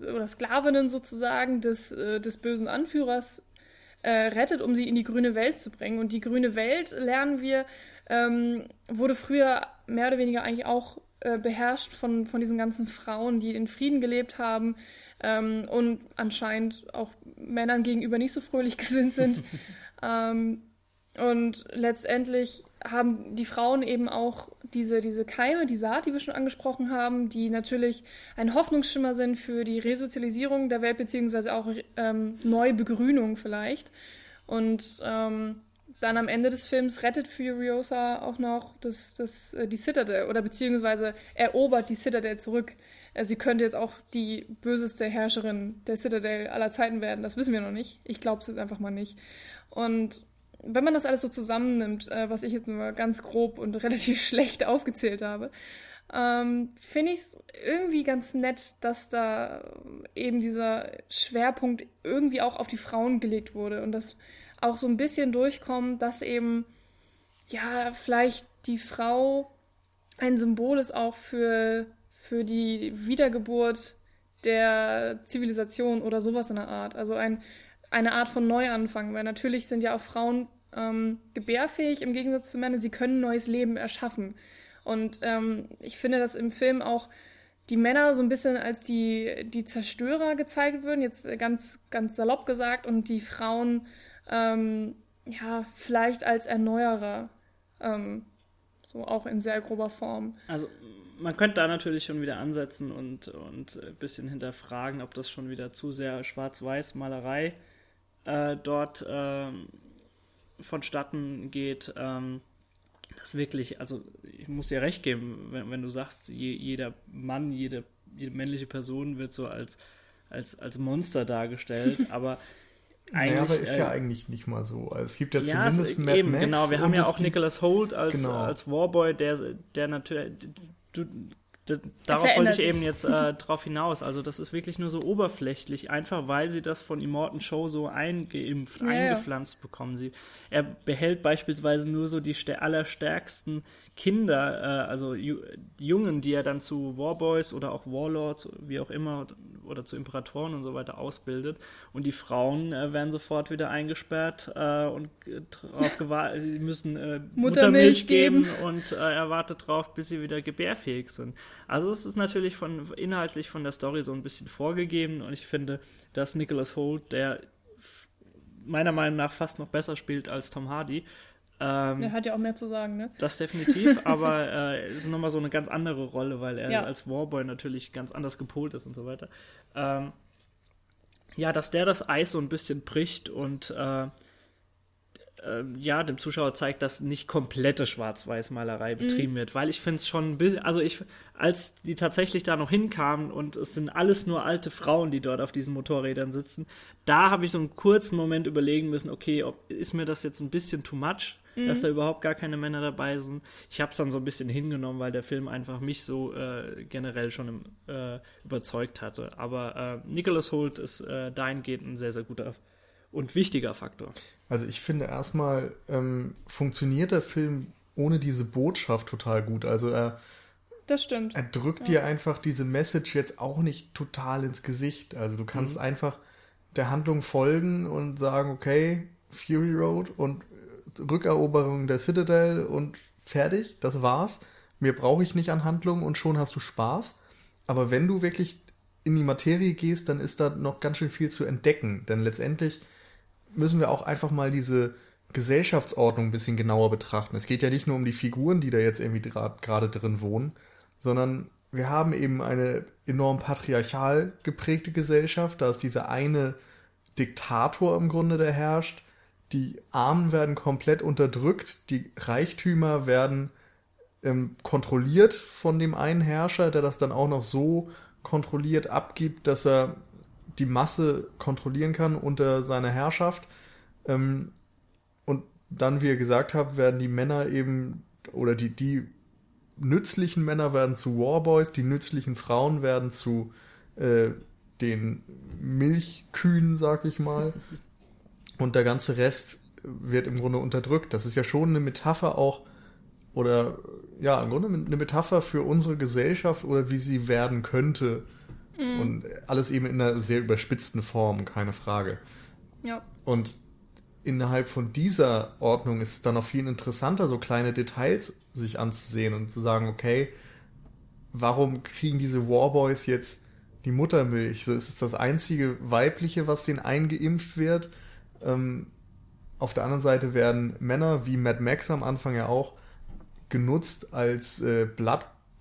Speaker 2: oder Sklavinnen sozusagen des, äh, des bösen Anführers äh, rettet, um sie in die grüne Welt zu bringen. Und die grüne Welt, lernen wir, ähm, wurde früher mehr oder weniger eigentlich auch äh, beherrscht von, von diesen ganzen Frauen, die in Frieden gelebt haben ähm, und anscheinend auch Männern gegenüber nicht so fröhlich gesinnt sind. ähm, und letztendlich haben die Frauen eben auch diese, diese Keime, die Saat, die wir schon angesprochen haben, die natürlich ein Hoffnungsschimmer sind für die Resozialisierung der Welt, beziehungsweise auch ähm, Neubegrünung vielleicht. Und ähm, dann am Ende des Films rettet Furiosa auch noch das, das, äh, die Citadel oder beziehungsweise erobert die Citadel zurück. Äh, sie könnte jetzt auch die böseste Herrscherin der Citadel aller Zeiten werden. Das wissen wir noch nicht. Ich glaube es jetzt einfach mal nicht. Und wenn man das alles so zusammennimmt, äh, was ich jetzt nur ganz grob und relativ schlecht aufgezählt habe, ähm, finde ich es irgendwie ganz nett, dass da eben dieser Schwerpunkt irgendwie auch auf die Frauen gelegt wurde und das auch so ein bisschen durchkommen, dass eben, ja, vielleicht die Frau ein Symbol ist auch für, für die Wiedergeburt der Zivilisation oder sowas in der Art. Also ein, eine Art von Neuanfang, weil natürlich sind ja auch Frauen ähm, gebärfähig im Gegensatz zu Männern, sie können neues Leben erschaffen. Und ähm, ich finde, dass im Film auch die Männer so ein bisschen als die, die Zerstörer gezeigt würden, jetzt ganz, ganz salopp gesagt, und die Frauen ähm, ja, vielleicht als Erneuerer, ähm, so auch in sehr grober Form.
Speaker 1: Also man könnte da natürlich schon wieder ansetzen und, und ein bisschen hinterfragen, ob das schon wieder zu sehr Schwarz-Weiß-Malerei äh, dort äh, vonstatten geht. Ähm, das wirklich, also ich muss dir recht geben, wenn, wenn du sagst, je, jeder Mann, jede, jede männliche Person wird so als, als, als Monster dargestellt, aber
Speaker 3: eigentlich, naja, aber ist äh, ja eigentlich nicht mal so. Also es gibt ja, ja zumindest
Speaker 1: Mad eben, Max. Genau, wir haben ja auch Nicholas Holt als, genau. als Warboy, der, der natürlich. Du, darauf wollte ich sich. eben jetzt äh, drauf hinaus. Also das ist wirklich nur so oberflächlich, einfach weil sie das von Immortan Show so eingeimpft, ja, eingepflanzt ja. bekommen. Sie, er behält beispielsweise nur so die allerstärksten Kinder, äh, also Ju Jungen, die er dann zu Warboys oder auch Warlords, wie auch immer, oder zu Imperatoren und so weiter ausbildet. Und die Frauen äh, werden sofort wieder eingesperrt äh, und gewartet, müssen äh, Muttermilch, Muttermilch geben, geben und äh, er wartet drauf, bis sie wieder gebärfähig sind. Also es ist natürlich von inhaltlich von der Story so ein bisschen vorgegeben und ich finde, dass Nicholas Holt, der meiner Meinung nach fast noch besser spielt als Tom Hardy,
Speaker 2: ähm, er hat ja auch mehr zu sagen, ne?
Speaker 1: Das definitiv, aber äh, ist nochmal so eine ganz andere Rolle, weil er ja. als Warboy natürlich ganz anders gepolt ist und so weiter. Ähm, ja, dass der das Eis so ein bisschen bricht und äh, äh, ja, dem Zuschauer zeigt, dass nicht komplette Schwarz-Weiß-Malerei mhm. betrieben mhm. wird, weil ich finde es schon, also ich, als die tatsächlich da noch hinkamen und es sind alles nur alte Frauen, die dort auf diesen Motorrädern sitzen, da habe ich so einen kurzen Moment überlegen müssen, okay, ob, ist mir das jetzt ein bisschen too much? mhm. dass da überhaupt gar keine Männer dabei sind. Ich habe es dann so ein bisschen hingenommen, weil der Film einfach mich so äh, generell schon im, äh, überzeugt hatte. Aber äh, Nicholas Holt ist äh, dahingehend ein sehr, sehr guter und wichtiger Faktor.
Speaker 3: Also ich finde erstmal ähm, funktioniert der Film ohne diese Botschaft total gut. Also er
Speaker 2: das stimmt.
Speaker 3: Er drückt ja. dir einfach diese Message jetzt auch nicht total ins Gesicht. Also du kannst mhm. einfach der Handlung folgen und sagen, okay, Fury Road und Rückeroberung der Citadel und fertig, das war's. Mehr brauche ich nicht an Handlung und schon hast du Spaß. Aber wenn du wirklich in die Materie gehst, dann ist da noch ganz schön viel zu entdecken. Denn letztendlich müssen wir auch einfach mal diese Gesellschaftsordnung ein bisschen genauer betrachten. Es geht ja nicht nur um die Figuren, die da jetzt irgendwie gerade drin wohnen, sondern wir haben eben eine enorm patriarchal geprägte Gesellschaft. Da ist dieser eine Diktator im Grunde, der herrscht die Armen werden komplett unterdrückt, die Reichtümer werden ähm, kontrolliert von dem einen Herrscher, der das dann auch noch so kontrolliert abgibt, dass er die Masse kontrollieren kann unter seiner Herrschaft. Ähm, und dann, wie ihr gesagt habt, werden die Männer eben oder die, die nützlichen Männer werden zu Warboys, die nützlichen Frauen werden zu äh, den Milchkühen, sag ich mal. Und der ganze Rest wird im Grunde unterdrückt. Das ist ja schon eine Metapher auch, oder ja, im Grunde eine Metapher für unsere Gesellschaft oder wie sie werden könnte. Mhm. Und alles eben in einer sehr überspitzten Form, keine Frage.
Speaker 2: Ja.
Speaker 3: Und innerhalb von dieser Ordnung ist es dann auch viel interessanter, so kleine Details sich anzusehen und zu sagen, okay, warum kriegen diese Warboys jetzt die Muttermilch? So ist es das einzige weibliche, was denen eingeimpft wird. Ähm, auf der anderen Seite werden Männer wie Mad Max am Anfang ja auch genutzt als äh,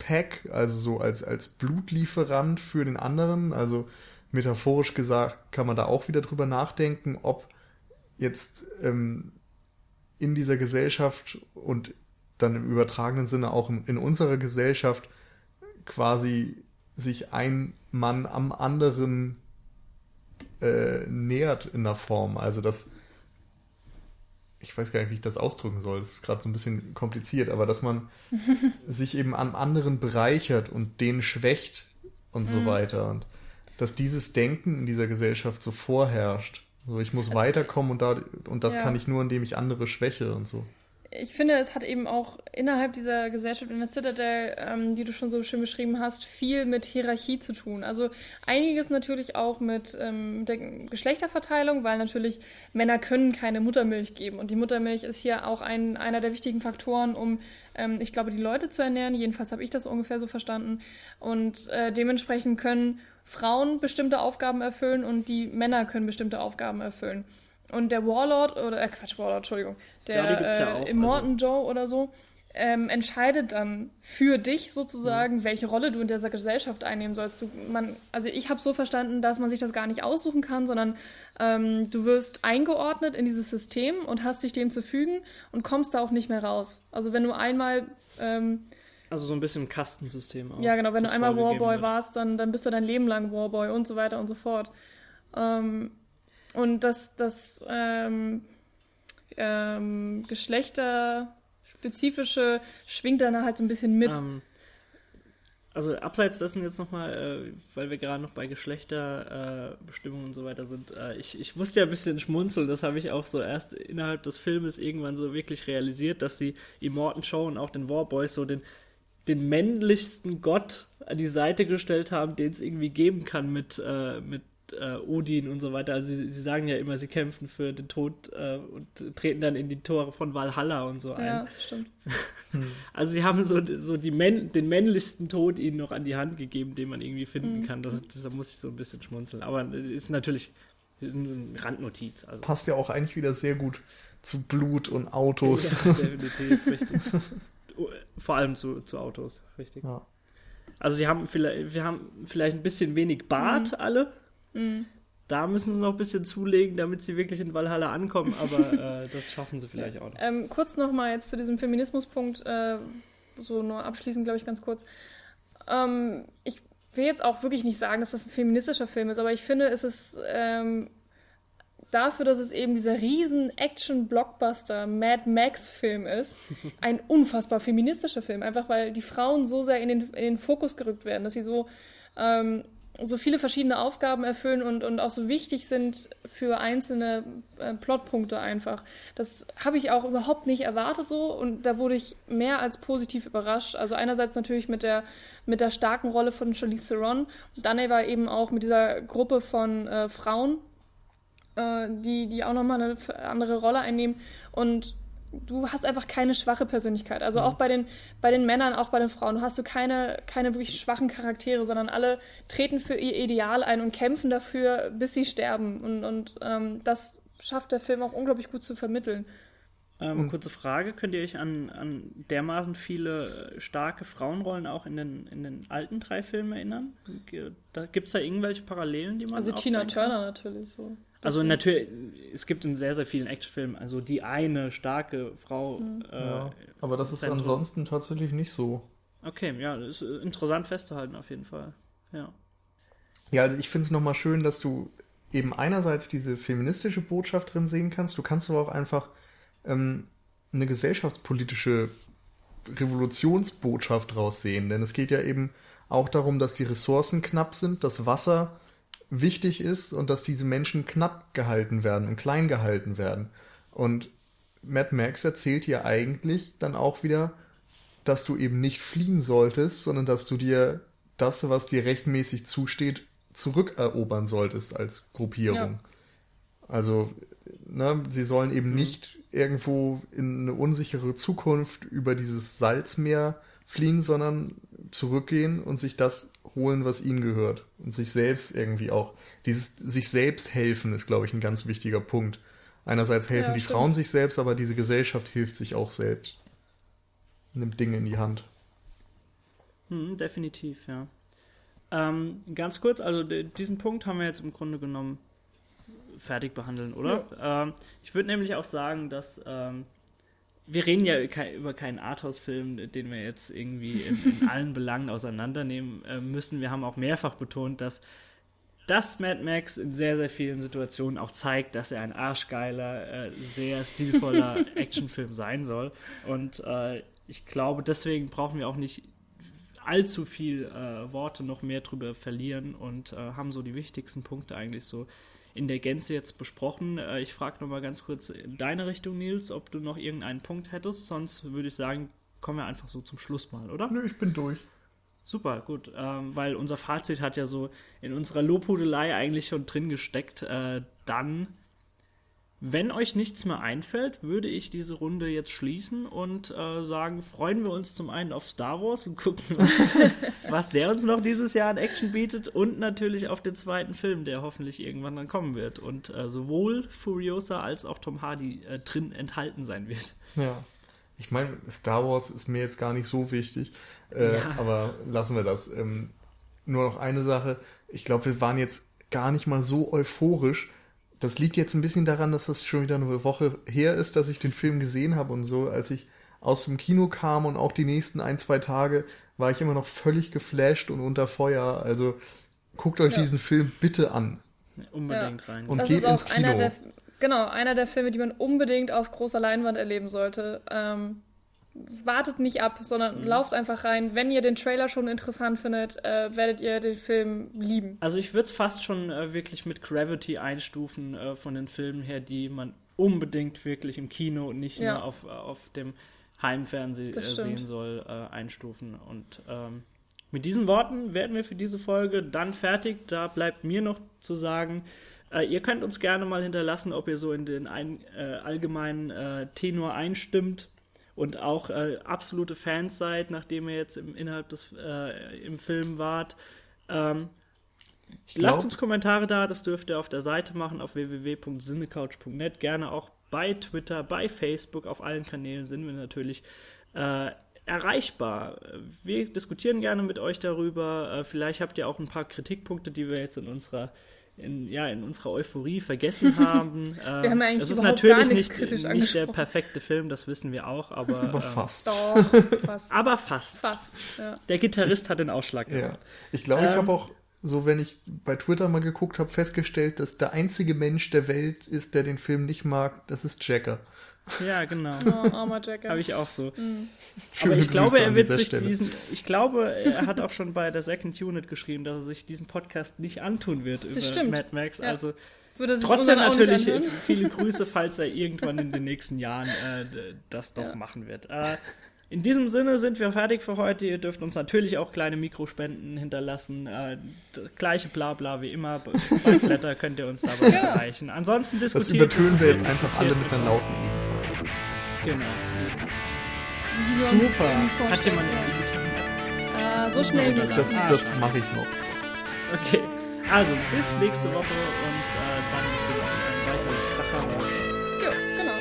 Speaker 3: Bloodpack, also so als, als Blutlieferant für den anderen. Also metaphorisch gesagt kann man da auch wieder drüber nachdenken, ob jetzt ähm, in dieser Gesellschaft und dann im übertragenen Sinne auch in, in unserer Gesellschaft quasi sich ein Mann am anderen äh, nähert in der Form. Also das, ich weiß gar nicht, wie ich das ausdrücken soll. Das ist gerade so ein bisschen kompliziert, aber dass man sich eben am anderen bereichert und den schwächt und so mhm. weiter. Und dass dieses Denken in dieser Gesellschaft so vorherrscht. So, ich muss also, weiterkommen und, da, und das ja. kann ich nur, indem ich andere schwäche und so
Speaker 2: ich finde, es hat eben auch innerhalb dieser Gesellschaft in der Citadel, ähm, die du schon so schön beschrieben hast, viel mit Hierarchie zu tun. Also einiges natürlich auch mit ähm, der Geschlechterverteilung, weil natürlich Männer können keine Muttermilch geben. Und die Muttermilch ist hier auch ein, einer der wichtigen Faktoren, um, ähm, ich glaube, die Leute zu ernähren. Jedenfalls habe ich das ungefähr so verstanden. Und äh, dementsprechend können Frauen bestimmte Aufgaben erfüllen und die Männer können bestimmte Aufgaben erfüllen. Und der Warlord, oder äh, Quatsch, Warlord, Entschuldigung, der ja, ja äh, Immortan also. Joe oder so, ähm, entscheidet dann für dich sozusagen, mhm. welche Rolle du in dieser Gesellschaft einnehmen sollst. Du, man, also ich habe so verstanden, dass man sich das gar nicht aussuchen kann, sondern ähm, du wirst eingeordnet in dieses System und hast dich dem zu fügen und kommst da auch nicht mehr raus. Also wenn du einmal ähm,
Speaker 1: also so ein bisschen Kastensystem
Speaker 2: auch. Ja, genau, wenn du einmal Warboy warst, dann, dann bist du dein Leben lang Warboy und so weiter und so fort. Ähm, und das, das ähm, ähm, Geschlechterspezifische schwingt dann halt so ein bisschen mit. Ähm,
Speaker 1: also abseits dessen jetzt nochmal, äh, weil wir gerade noch bei Geschlechterbestimmungen äh, und so weiter sind, äh, ich, ich musste ja ein bisschen schmunzeln, das habe ich auch so erst innerhalb des Filmes irgendwann so wirklich realisiert, dass sie Immortan Show und auch den Warboys so den, den männlichsten Gott an die Seite gestellt haben, den es irgendwie geben kann mit, äh, mit äh, Odin und so weiter. Also sie, sie, sagen ja immer, sie kämpfen für den Tod äh, und treten dann in die Tore von Valhalla und so ein.
Speaker 2: Ja, stimmt.
Speaker 1: also sie haben so, so die Män den männlichsten Tod ihnen noch an die Hand gegeben, den man irgendwie finden mhm. kann. Da, da muss ich so ein bisschen schmunzeln. Aber ist natürlich eine Randnotiz. Also.
Speaker 3: Passt ja auch eigentlich wieder sehr gut zu Blut und Autos.
Speaker 1: Ja, definitiv, richtig. Vor allem zu, zu Autos, richtig. Ja. Also die haben vielleicht, wir haben vielleicht ein bisschen wenig Bart mhm. alle. Mhm. Da müssen sie noch ein bisschen zulegen, damit sie wirklich in Valhalla ankommen, aber äh, das schaffen sie vielleicht auch noch.
Speaker 2: Ähm, kurz nochmal jetzt zu diesem Feminismuspunkt, äh, so nur abschließend, glaube ich, ganz kurz. Ähm, ich will jetzt auch wirklich nicht sagen, dass das ein feministischer Film ist, aber ich finde, es ist ähm, dafür, dass es eben dieser riesen Action-Blockbuster Mad Max-Film ist, ein unfassbar feministischer Film. Einfach weil die Frauen so sehr in den, in den Fokus gerückt werden, dass sie so ähm, so viele verschiedene Aufgaben erfüllen und, und auch so wichtig sind für einzelne äh, Plotpunkte einfach. Das habe ich auch überhaupt nicht erwartet so und da wurde ich mehr als positiv überrascht. Also einerseits natürlich mit der, mit der starken Rolle von Charlize Theron, dann aber eben auch mit dieser Gruppe von äh, Frauen, äh, die, die auch nochmal eine andere Rolle einnehmen und du hast einfach keine schwache Persönlichkeit. Also mhm. auch bei den, bei den Männern, auch bei den Frauen, hast du keine, keine wirklich schwachen Charaktere, sondern alle treten für ihr Ideal ein und kämpfen dafür, bis sie sterben. Und, und ähm, das schafft der Film auch unglaublich gut zu vermitteln.
Speaker 1: Ähm, kurze Frage, könnt ihr euch an, an dermaßen viele starke Frauenrollen auch in den, in den alten drei Filmen erinnern? Gibt es da irgendwelche Parallelen, die man
Speaker 2: Also Tina Turner kann? natürlich so.
Speaker 1: Also natürlich, es gibt in sehr, sehr vielen Actionfilmen, also die eine starke Frau. Mhm. Äh,
Speaker 3: ja, aber das ist Zentrum. ansonsten tatsächlich nicht so.
Speaker 1: Okay, ja, das ist interessant festzuhalten auf jeden Fall. Ja.
Speaker 3: Ja, also ich finde es nochmal schön, dass du eben einerseits diese feministische Botschaft drin sehen kannst, du kannst aber auch einfach ähm, eine gesellschaftspolitische Revolutionsbotschaft draus sehen. Denn es geht ja eben auch darum, dass die Ressourcen knapp sind, dass Wasser wichtig ist und dass diese Menschen knapp gehalten werden und klein gehalten werden. Und Mad Max erzählt dir eigentlich dann auch wieder, dass du eben nicht fliehen solltest, sondern dass du dir das, was dir rechtmäßig zusteht, zurückerobern solltest als Gruppierung. Ja. Also, ne, sie sollen eben mhm. nicht irgendwo in eine unsichere Zukunft über dieses Salzmeer fliehen, sondern zurückgehen und sich das holen, was ihnen gehört. Und sich selbst irgendwie auch. Dieses sich selbst helfen ist, glaube ich, ein ganz wichtiger Punkt. Einerseits helfen ja, die stimmt. Frauen sich selbst, aber diese Gesellschaft hilft sich auch selbst. Nimmt Dinge in die Hand.
Speaker 1: Hm, definitiv, ja. Ähm, ganz kurz, also diesen Punkt haben wir jetzt im Grunde genommen fertig behandeln, oder? Ja. Ähm, ich würde nämlich auch sagen, dass ähm, wir reden ja über keinen Arthouse-Film, den wir jetzt irgendwie in, in allen Belangen auseinandernehmen äh, müssen. Wir haben auch mehrfach betont, dass dass Mad Max in sehr, sehr vielen Situationen auch zeigt, dass er ein arschgeiler, äh, sehr stilvoller Actionfilm sein soll. Und äh, ich glaube, deswegen brauchen wir auch nicht allzu viel äh, Worte noch mehr drüber verlieren und haben so die wichtigsten Punkte eigentlich so in der Gänze jetzt besprochen. Äh, ich frage nochmal ganz kurz in deine Richtung, Nils, ob du noch irgendeinen Punkt hättest. Sonst würde ich sagen, kommen wir einfach so zum Schluss mal, oder?
Speaker 3: Nö, ich bin durch.
Speaker 1: Super, gut, ähm, weil unser Fazit hat ja so in unserer Lobhudelei eigentlich schon drin gesteckt. Äh, dann wenn euch nichts mehr einfällt, würde ich diese Runde jetzt schließen und äh, sagen, freuen wir uns zum einen auf Star Wars und gucken, was der uns noch dieses Jahr an Action bietet und natürlich auf den zweiten Film, der hoffentlich irgendwann dann kommen wird und äh, sowohl Furiosa als auch Tom Hardy äh, drin enthalten sein wird.
Speaker 3: Ja. Ich meine, Star Wars ist mir jetzt gar nicht so wichtig, äh, ja. aber lassen wir das. Ähm, nur noch eine Sache. Ich glaube, wir waren jetzt gar nicht mal so euphorisch, das liegt jetzt ein bisschen daran, dass das schon wieder eine Woche her ist, dass ich den Film gesehen habe und so. Als ich aus dem Kino kam und auch die nächsten ein, zwei Tage, war ich immer noch völlig geflasht und unter Feuer. Also guckt euch ja. diesen Film bitte an.
Speaker 1: Unbedingt ja. rein.
Speaker 3: Und das geht ins Kino.
Speaker 2: Einer der, genau, einer der Filme, die man unbedingt auf großer Leinwand erleben sollte. Ähm, wartet nicht ab, sondern mhm. lauft einfach rein. Wenn ihr den Trailer schon interessant findet, äh, werdet ihr den Film lieben.
Speaker 1: Also ich würde es fast schon äh, wirklich mit Gravity einstufen äh, von den Filmen her, die man unbedingt wirklich im Kino und nicht ja. nur auf, auf dem Heimfernsehen äh, sehen soll, äh, einstufen. Und ähm, mit diesen Worten werden wir für diese Folge dann fertig. Da bleibt mir noch zu sagen, äh, ihr könnt uns gerne mal hinterlassen, ob ihr so in den ein, allgemeinen Tenor einstimmt und auch äh, absolute Fans seid, nachdem ihr jetzt im, innerhalb des äh, im Film wart. Ähm, lasst uns Kommentare da, das dürft ihr auf der Seite machen, auf www.sinnecouch.net. Gerne auch bei Twitter, bei Facebook, auf allen Kanälen sind wir natürlich äh, erreichbar. Wir diskutieren gerne mit euch darüber. Äh, vielleicht habt ihr auch ein paar Kritikpunkte, die wir jetzt in unserer in, ja, in unserer Euphorie vergessen haben.
Speaker 2: wir haben ähm, eigentlich
Speaker 1: das ist natürlich nicht, nicht der perfekte Film, das wissen wir auch, aber,
Speaker 3: aber ähm, fast.
Speaker 2: Doch, fast.
Speaker 1: aber fast.
Speaker 2: Fast. Ja.
Speaker 1: Der Gitarrist hat den Ausschlag
Speaker 3: gemacht. Ja. Ich glaube, ähm, ich habe auch so, wenn ich bei Twitter mal geguckt habe, festgestellt, dass der einzige Mensch der Welt ist, der den Film nicht mag, das ist Jacker.
Speaker 1: Ja, genau.
Speaker 2: Oh, armer Jacker.
Speaker 1: Habe ich auch so. Mhm. Aber ich glaube, er wird sich Stelle. diesen. Ich glaube, er hat auch schon bei der Second Unit geschrieben, dass er sich diesen Podcast nicht antun wird
Speaker 2: das über stimmt.
Speaker 1: Mad Max.
Speaker 2: Ja.
Speaker 1: Also trotzdem natürlich viele Grüße, falls er irgendwann in den nächsten Jahren äh, das doch ja. machen wird. Äh, in diesem Sinne sind wir fertig für heute. Ihr dürft uns natürlich auch kleine Mikrospenden hinterlassen. Äh, gleiche Blabla wie immer. Bei Flatter könnt ihr uns dabei ja. erreichen. Ansonsten diskutieren
Speaker 3: Das übertönen wir jetzt einfach alle mit einer lauten
Speaker 1: Genau. Super. Hat jemand eine?
Speaker 2: Äh, so schnell
Speaker 3: nicht. Das, das mache ich noch.
Speaker 1: Okay. Also, bis nächste Woche und äh, dann bestimmt auch ein weiterer Kracher.
Speaker 2: Ja, genau.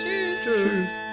Speaker 2: Tschüss.
Speaker 3: Tschüss.